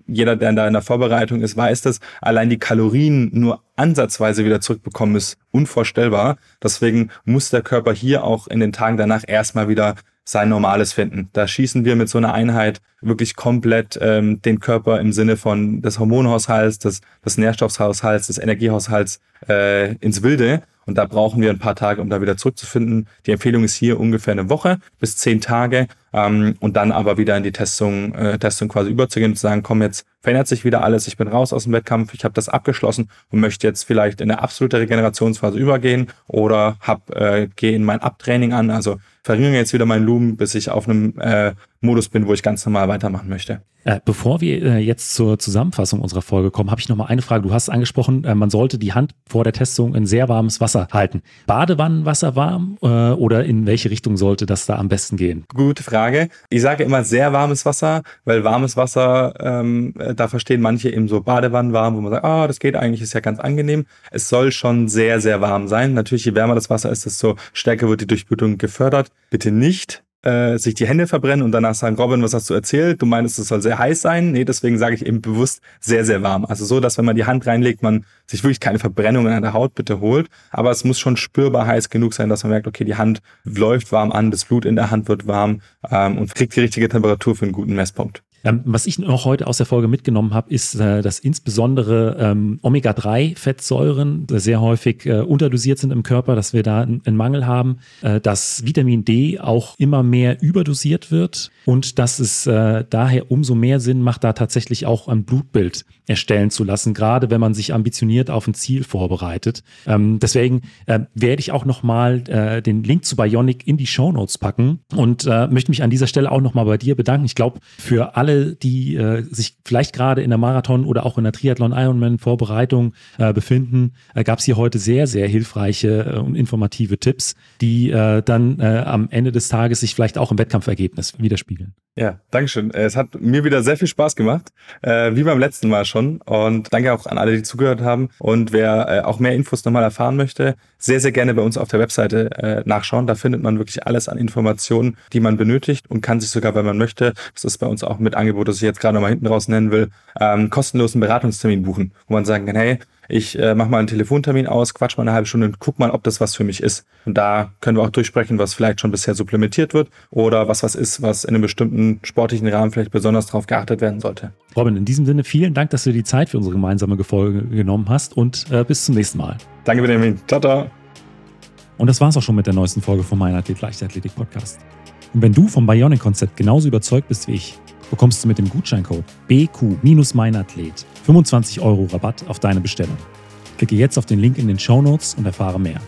jeder, der da in der Vorbereitung ist, weiß das. Allein die Kalorien nur ansatzweise wieder zurückbekommen ist unvorstellbar. Deswegen muss der Körper hier auch in den Tagen danach erstmal wieder sein Normales finden. Da schießen wir mit so einer Einheit wirklich komplett ähm, den Körper im Sinne von des Hormonhaushalts, des, des Nährstoffhaushalts, des Energiehaushalts äh, ins Wilde. Und da brauchen wir ein paar Tage, um da wieder zurückzufinden. Die Empfehlung ist hier ungefähr eine Woche bis zehn Tage ähm, und dann aber wieder in die Testung, äh, Testung quasi überzugehen und zu sagen, komm, jetzt verändert sich wieder alles, ich bin raus aus dem Wettkampf, ich habe das abgeschlossen und möchte jetzt vielleicht in eine absolute Regenerationsphase übergehen oder hab, äh, gehe in mein Abtraining an, also verringere jetzt wieder mein Lumen, bis ich auf einem äh, Modus bin, wo ich ganz normal weitermachen möchte. Äh, bevor wir äh, jetzt zur Zusammenfassung unserer Folge kommen, habe ich noch mal eine Frage. Du hast angesprochen, äh, man sollte die Hand vor der Testung in sehr warmes Wasser halten. Badewannenwasser warm oder in welche Richtung sollte das da am besten gehen? Gute Frage. Ich sage immer sehr warmes Wasser, weil warmes Wasser, ähm, da verstehen manche eben so Badewannen warm, wo man sagt, ah, das geht eigentlich, ist ja ganz angenehm. Es soll schon sehr, sehr warm sein. Natürlich, je wärmer das Wasser ist, desto stärker wird die Durchblutung gefördert. Bitte nicht äh, sich die Hände verbrennen und danach sagen, Robin, was hast du erzählt? Du meinst, es soll sehr heiß sein? Nee, deswegen sage ich eben bewusst sehr, sehr warm. Also so, dass wenn man die Hand reinlegt, man sich wirklich keine Verbrennungen an der Haut bitte holt. Aber es muss schon spürbar heiß genug sein, dass man merkt, okay, die Hand läuft warm an, das Blut in der Hand wird warm ähm, und kriegt die richtige Temperatur für einen guten Messpunkt. Ähm, was ich noch heute aus der Folge mitgenommen habe, ist, äh, dass insbesondere ähm, Omega-3-Fettsäuren sehr häufig äh, unterdosiert sind im Körper, dass wir da einen Mangel haben, äh, dass Vitamin D auch immer mehr überdosiert wird und dass es äh, daher umso mehr Sinn macht, da tatsächlich auch ein Blutbild erstellen zu lassen, gerade wenn man sich ambitioniert auf ein Ziel vorbereitet. Ähm, deswegen äh, werde ich auch nochmal äh, den Link zu Bionic in die Show Notes packen und äh, möchte mich an dieser Stelle auch nochmal bei dir bedanken. Ich glaube, für alle die äh, sich vielleicht gerade in der Marathon oder auch in der Triathlon Ironman Vorbereitung äh, befinden, äh, gab es hier heute sehr, sehr hilfreiche äh, und informative Tipps, die äh, dann äh, am Ende des Tages sich vielleicht auch im Wettkampfergebnis widerspiegeln. Ja, Dankeschön. Es hat mir wieder sehr viel Spaß gemacht, äh, wie beim letzten Mal schon. Und danke auch an alle, die zugehört haben. Und wer äh, auch mehr Infos nochmal erfahren möchte, sehr, sehr gerne bei uns auf der Webseite äh, nachschauen. Da findet man wirklich alles an Informationen, die man benötigt und kann sich sogar, wenn man möchte, das ist bei uns auch mit Angebot, das ich jetzt gerade nochmal hinten raus nennen will, ähm, kostenlosen Beratungstermin buchen, wo man sagen kann, hey, ich äh, mache mal einen Telefontermin aus, quatsch mal eine halbe Stunde und guck mal, ob das was für mich ist. Und da können wir auch durchsprechen, was vielleicht schon bisher supplementiert wird oder was was ist, was in einem bestimmten sportlichen Rahmen vielleicht besonders darauf geachtet werden sollte. Robin, in diesem Sinne vielen Dank, dass du die Zeit für unsere gemeinsame Folge genommen hast und äh, bis zum nächsten Mal. Danke, Benjamin. Ciao, ciao. Und das war's auch schon mit der neuesten Folge vom Mein Athlet Leichtathletik Podcast. Und wenn du vom Bionic-Konzept genauso überzeugt bist wie ich, bekommst du mit dem Gutscheincode BQ-Meinathlet 25 Euro Rabatt auf deine Bestellung. Klicke jetzt auf den Link in den Show Notes und erfahre mehr.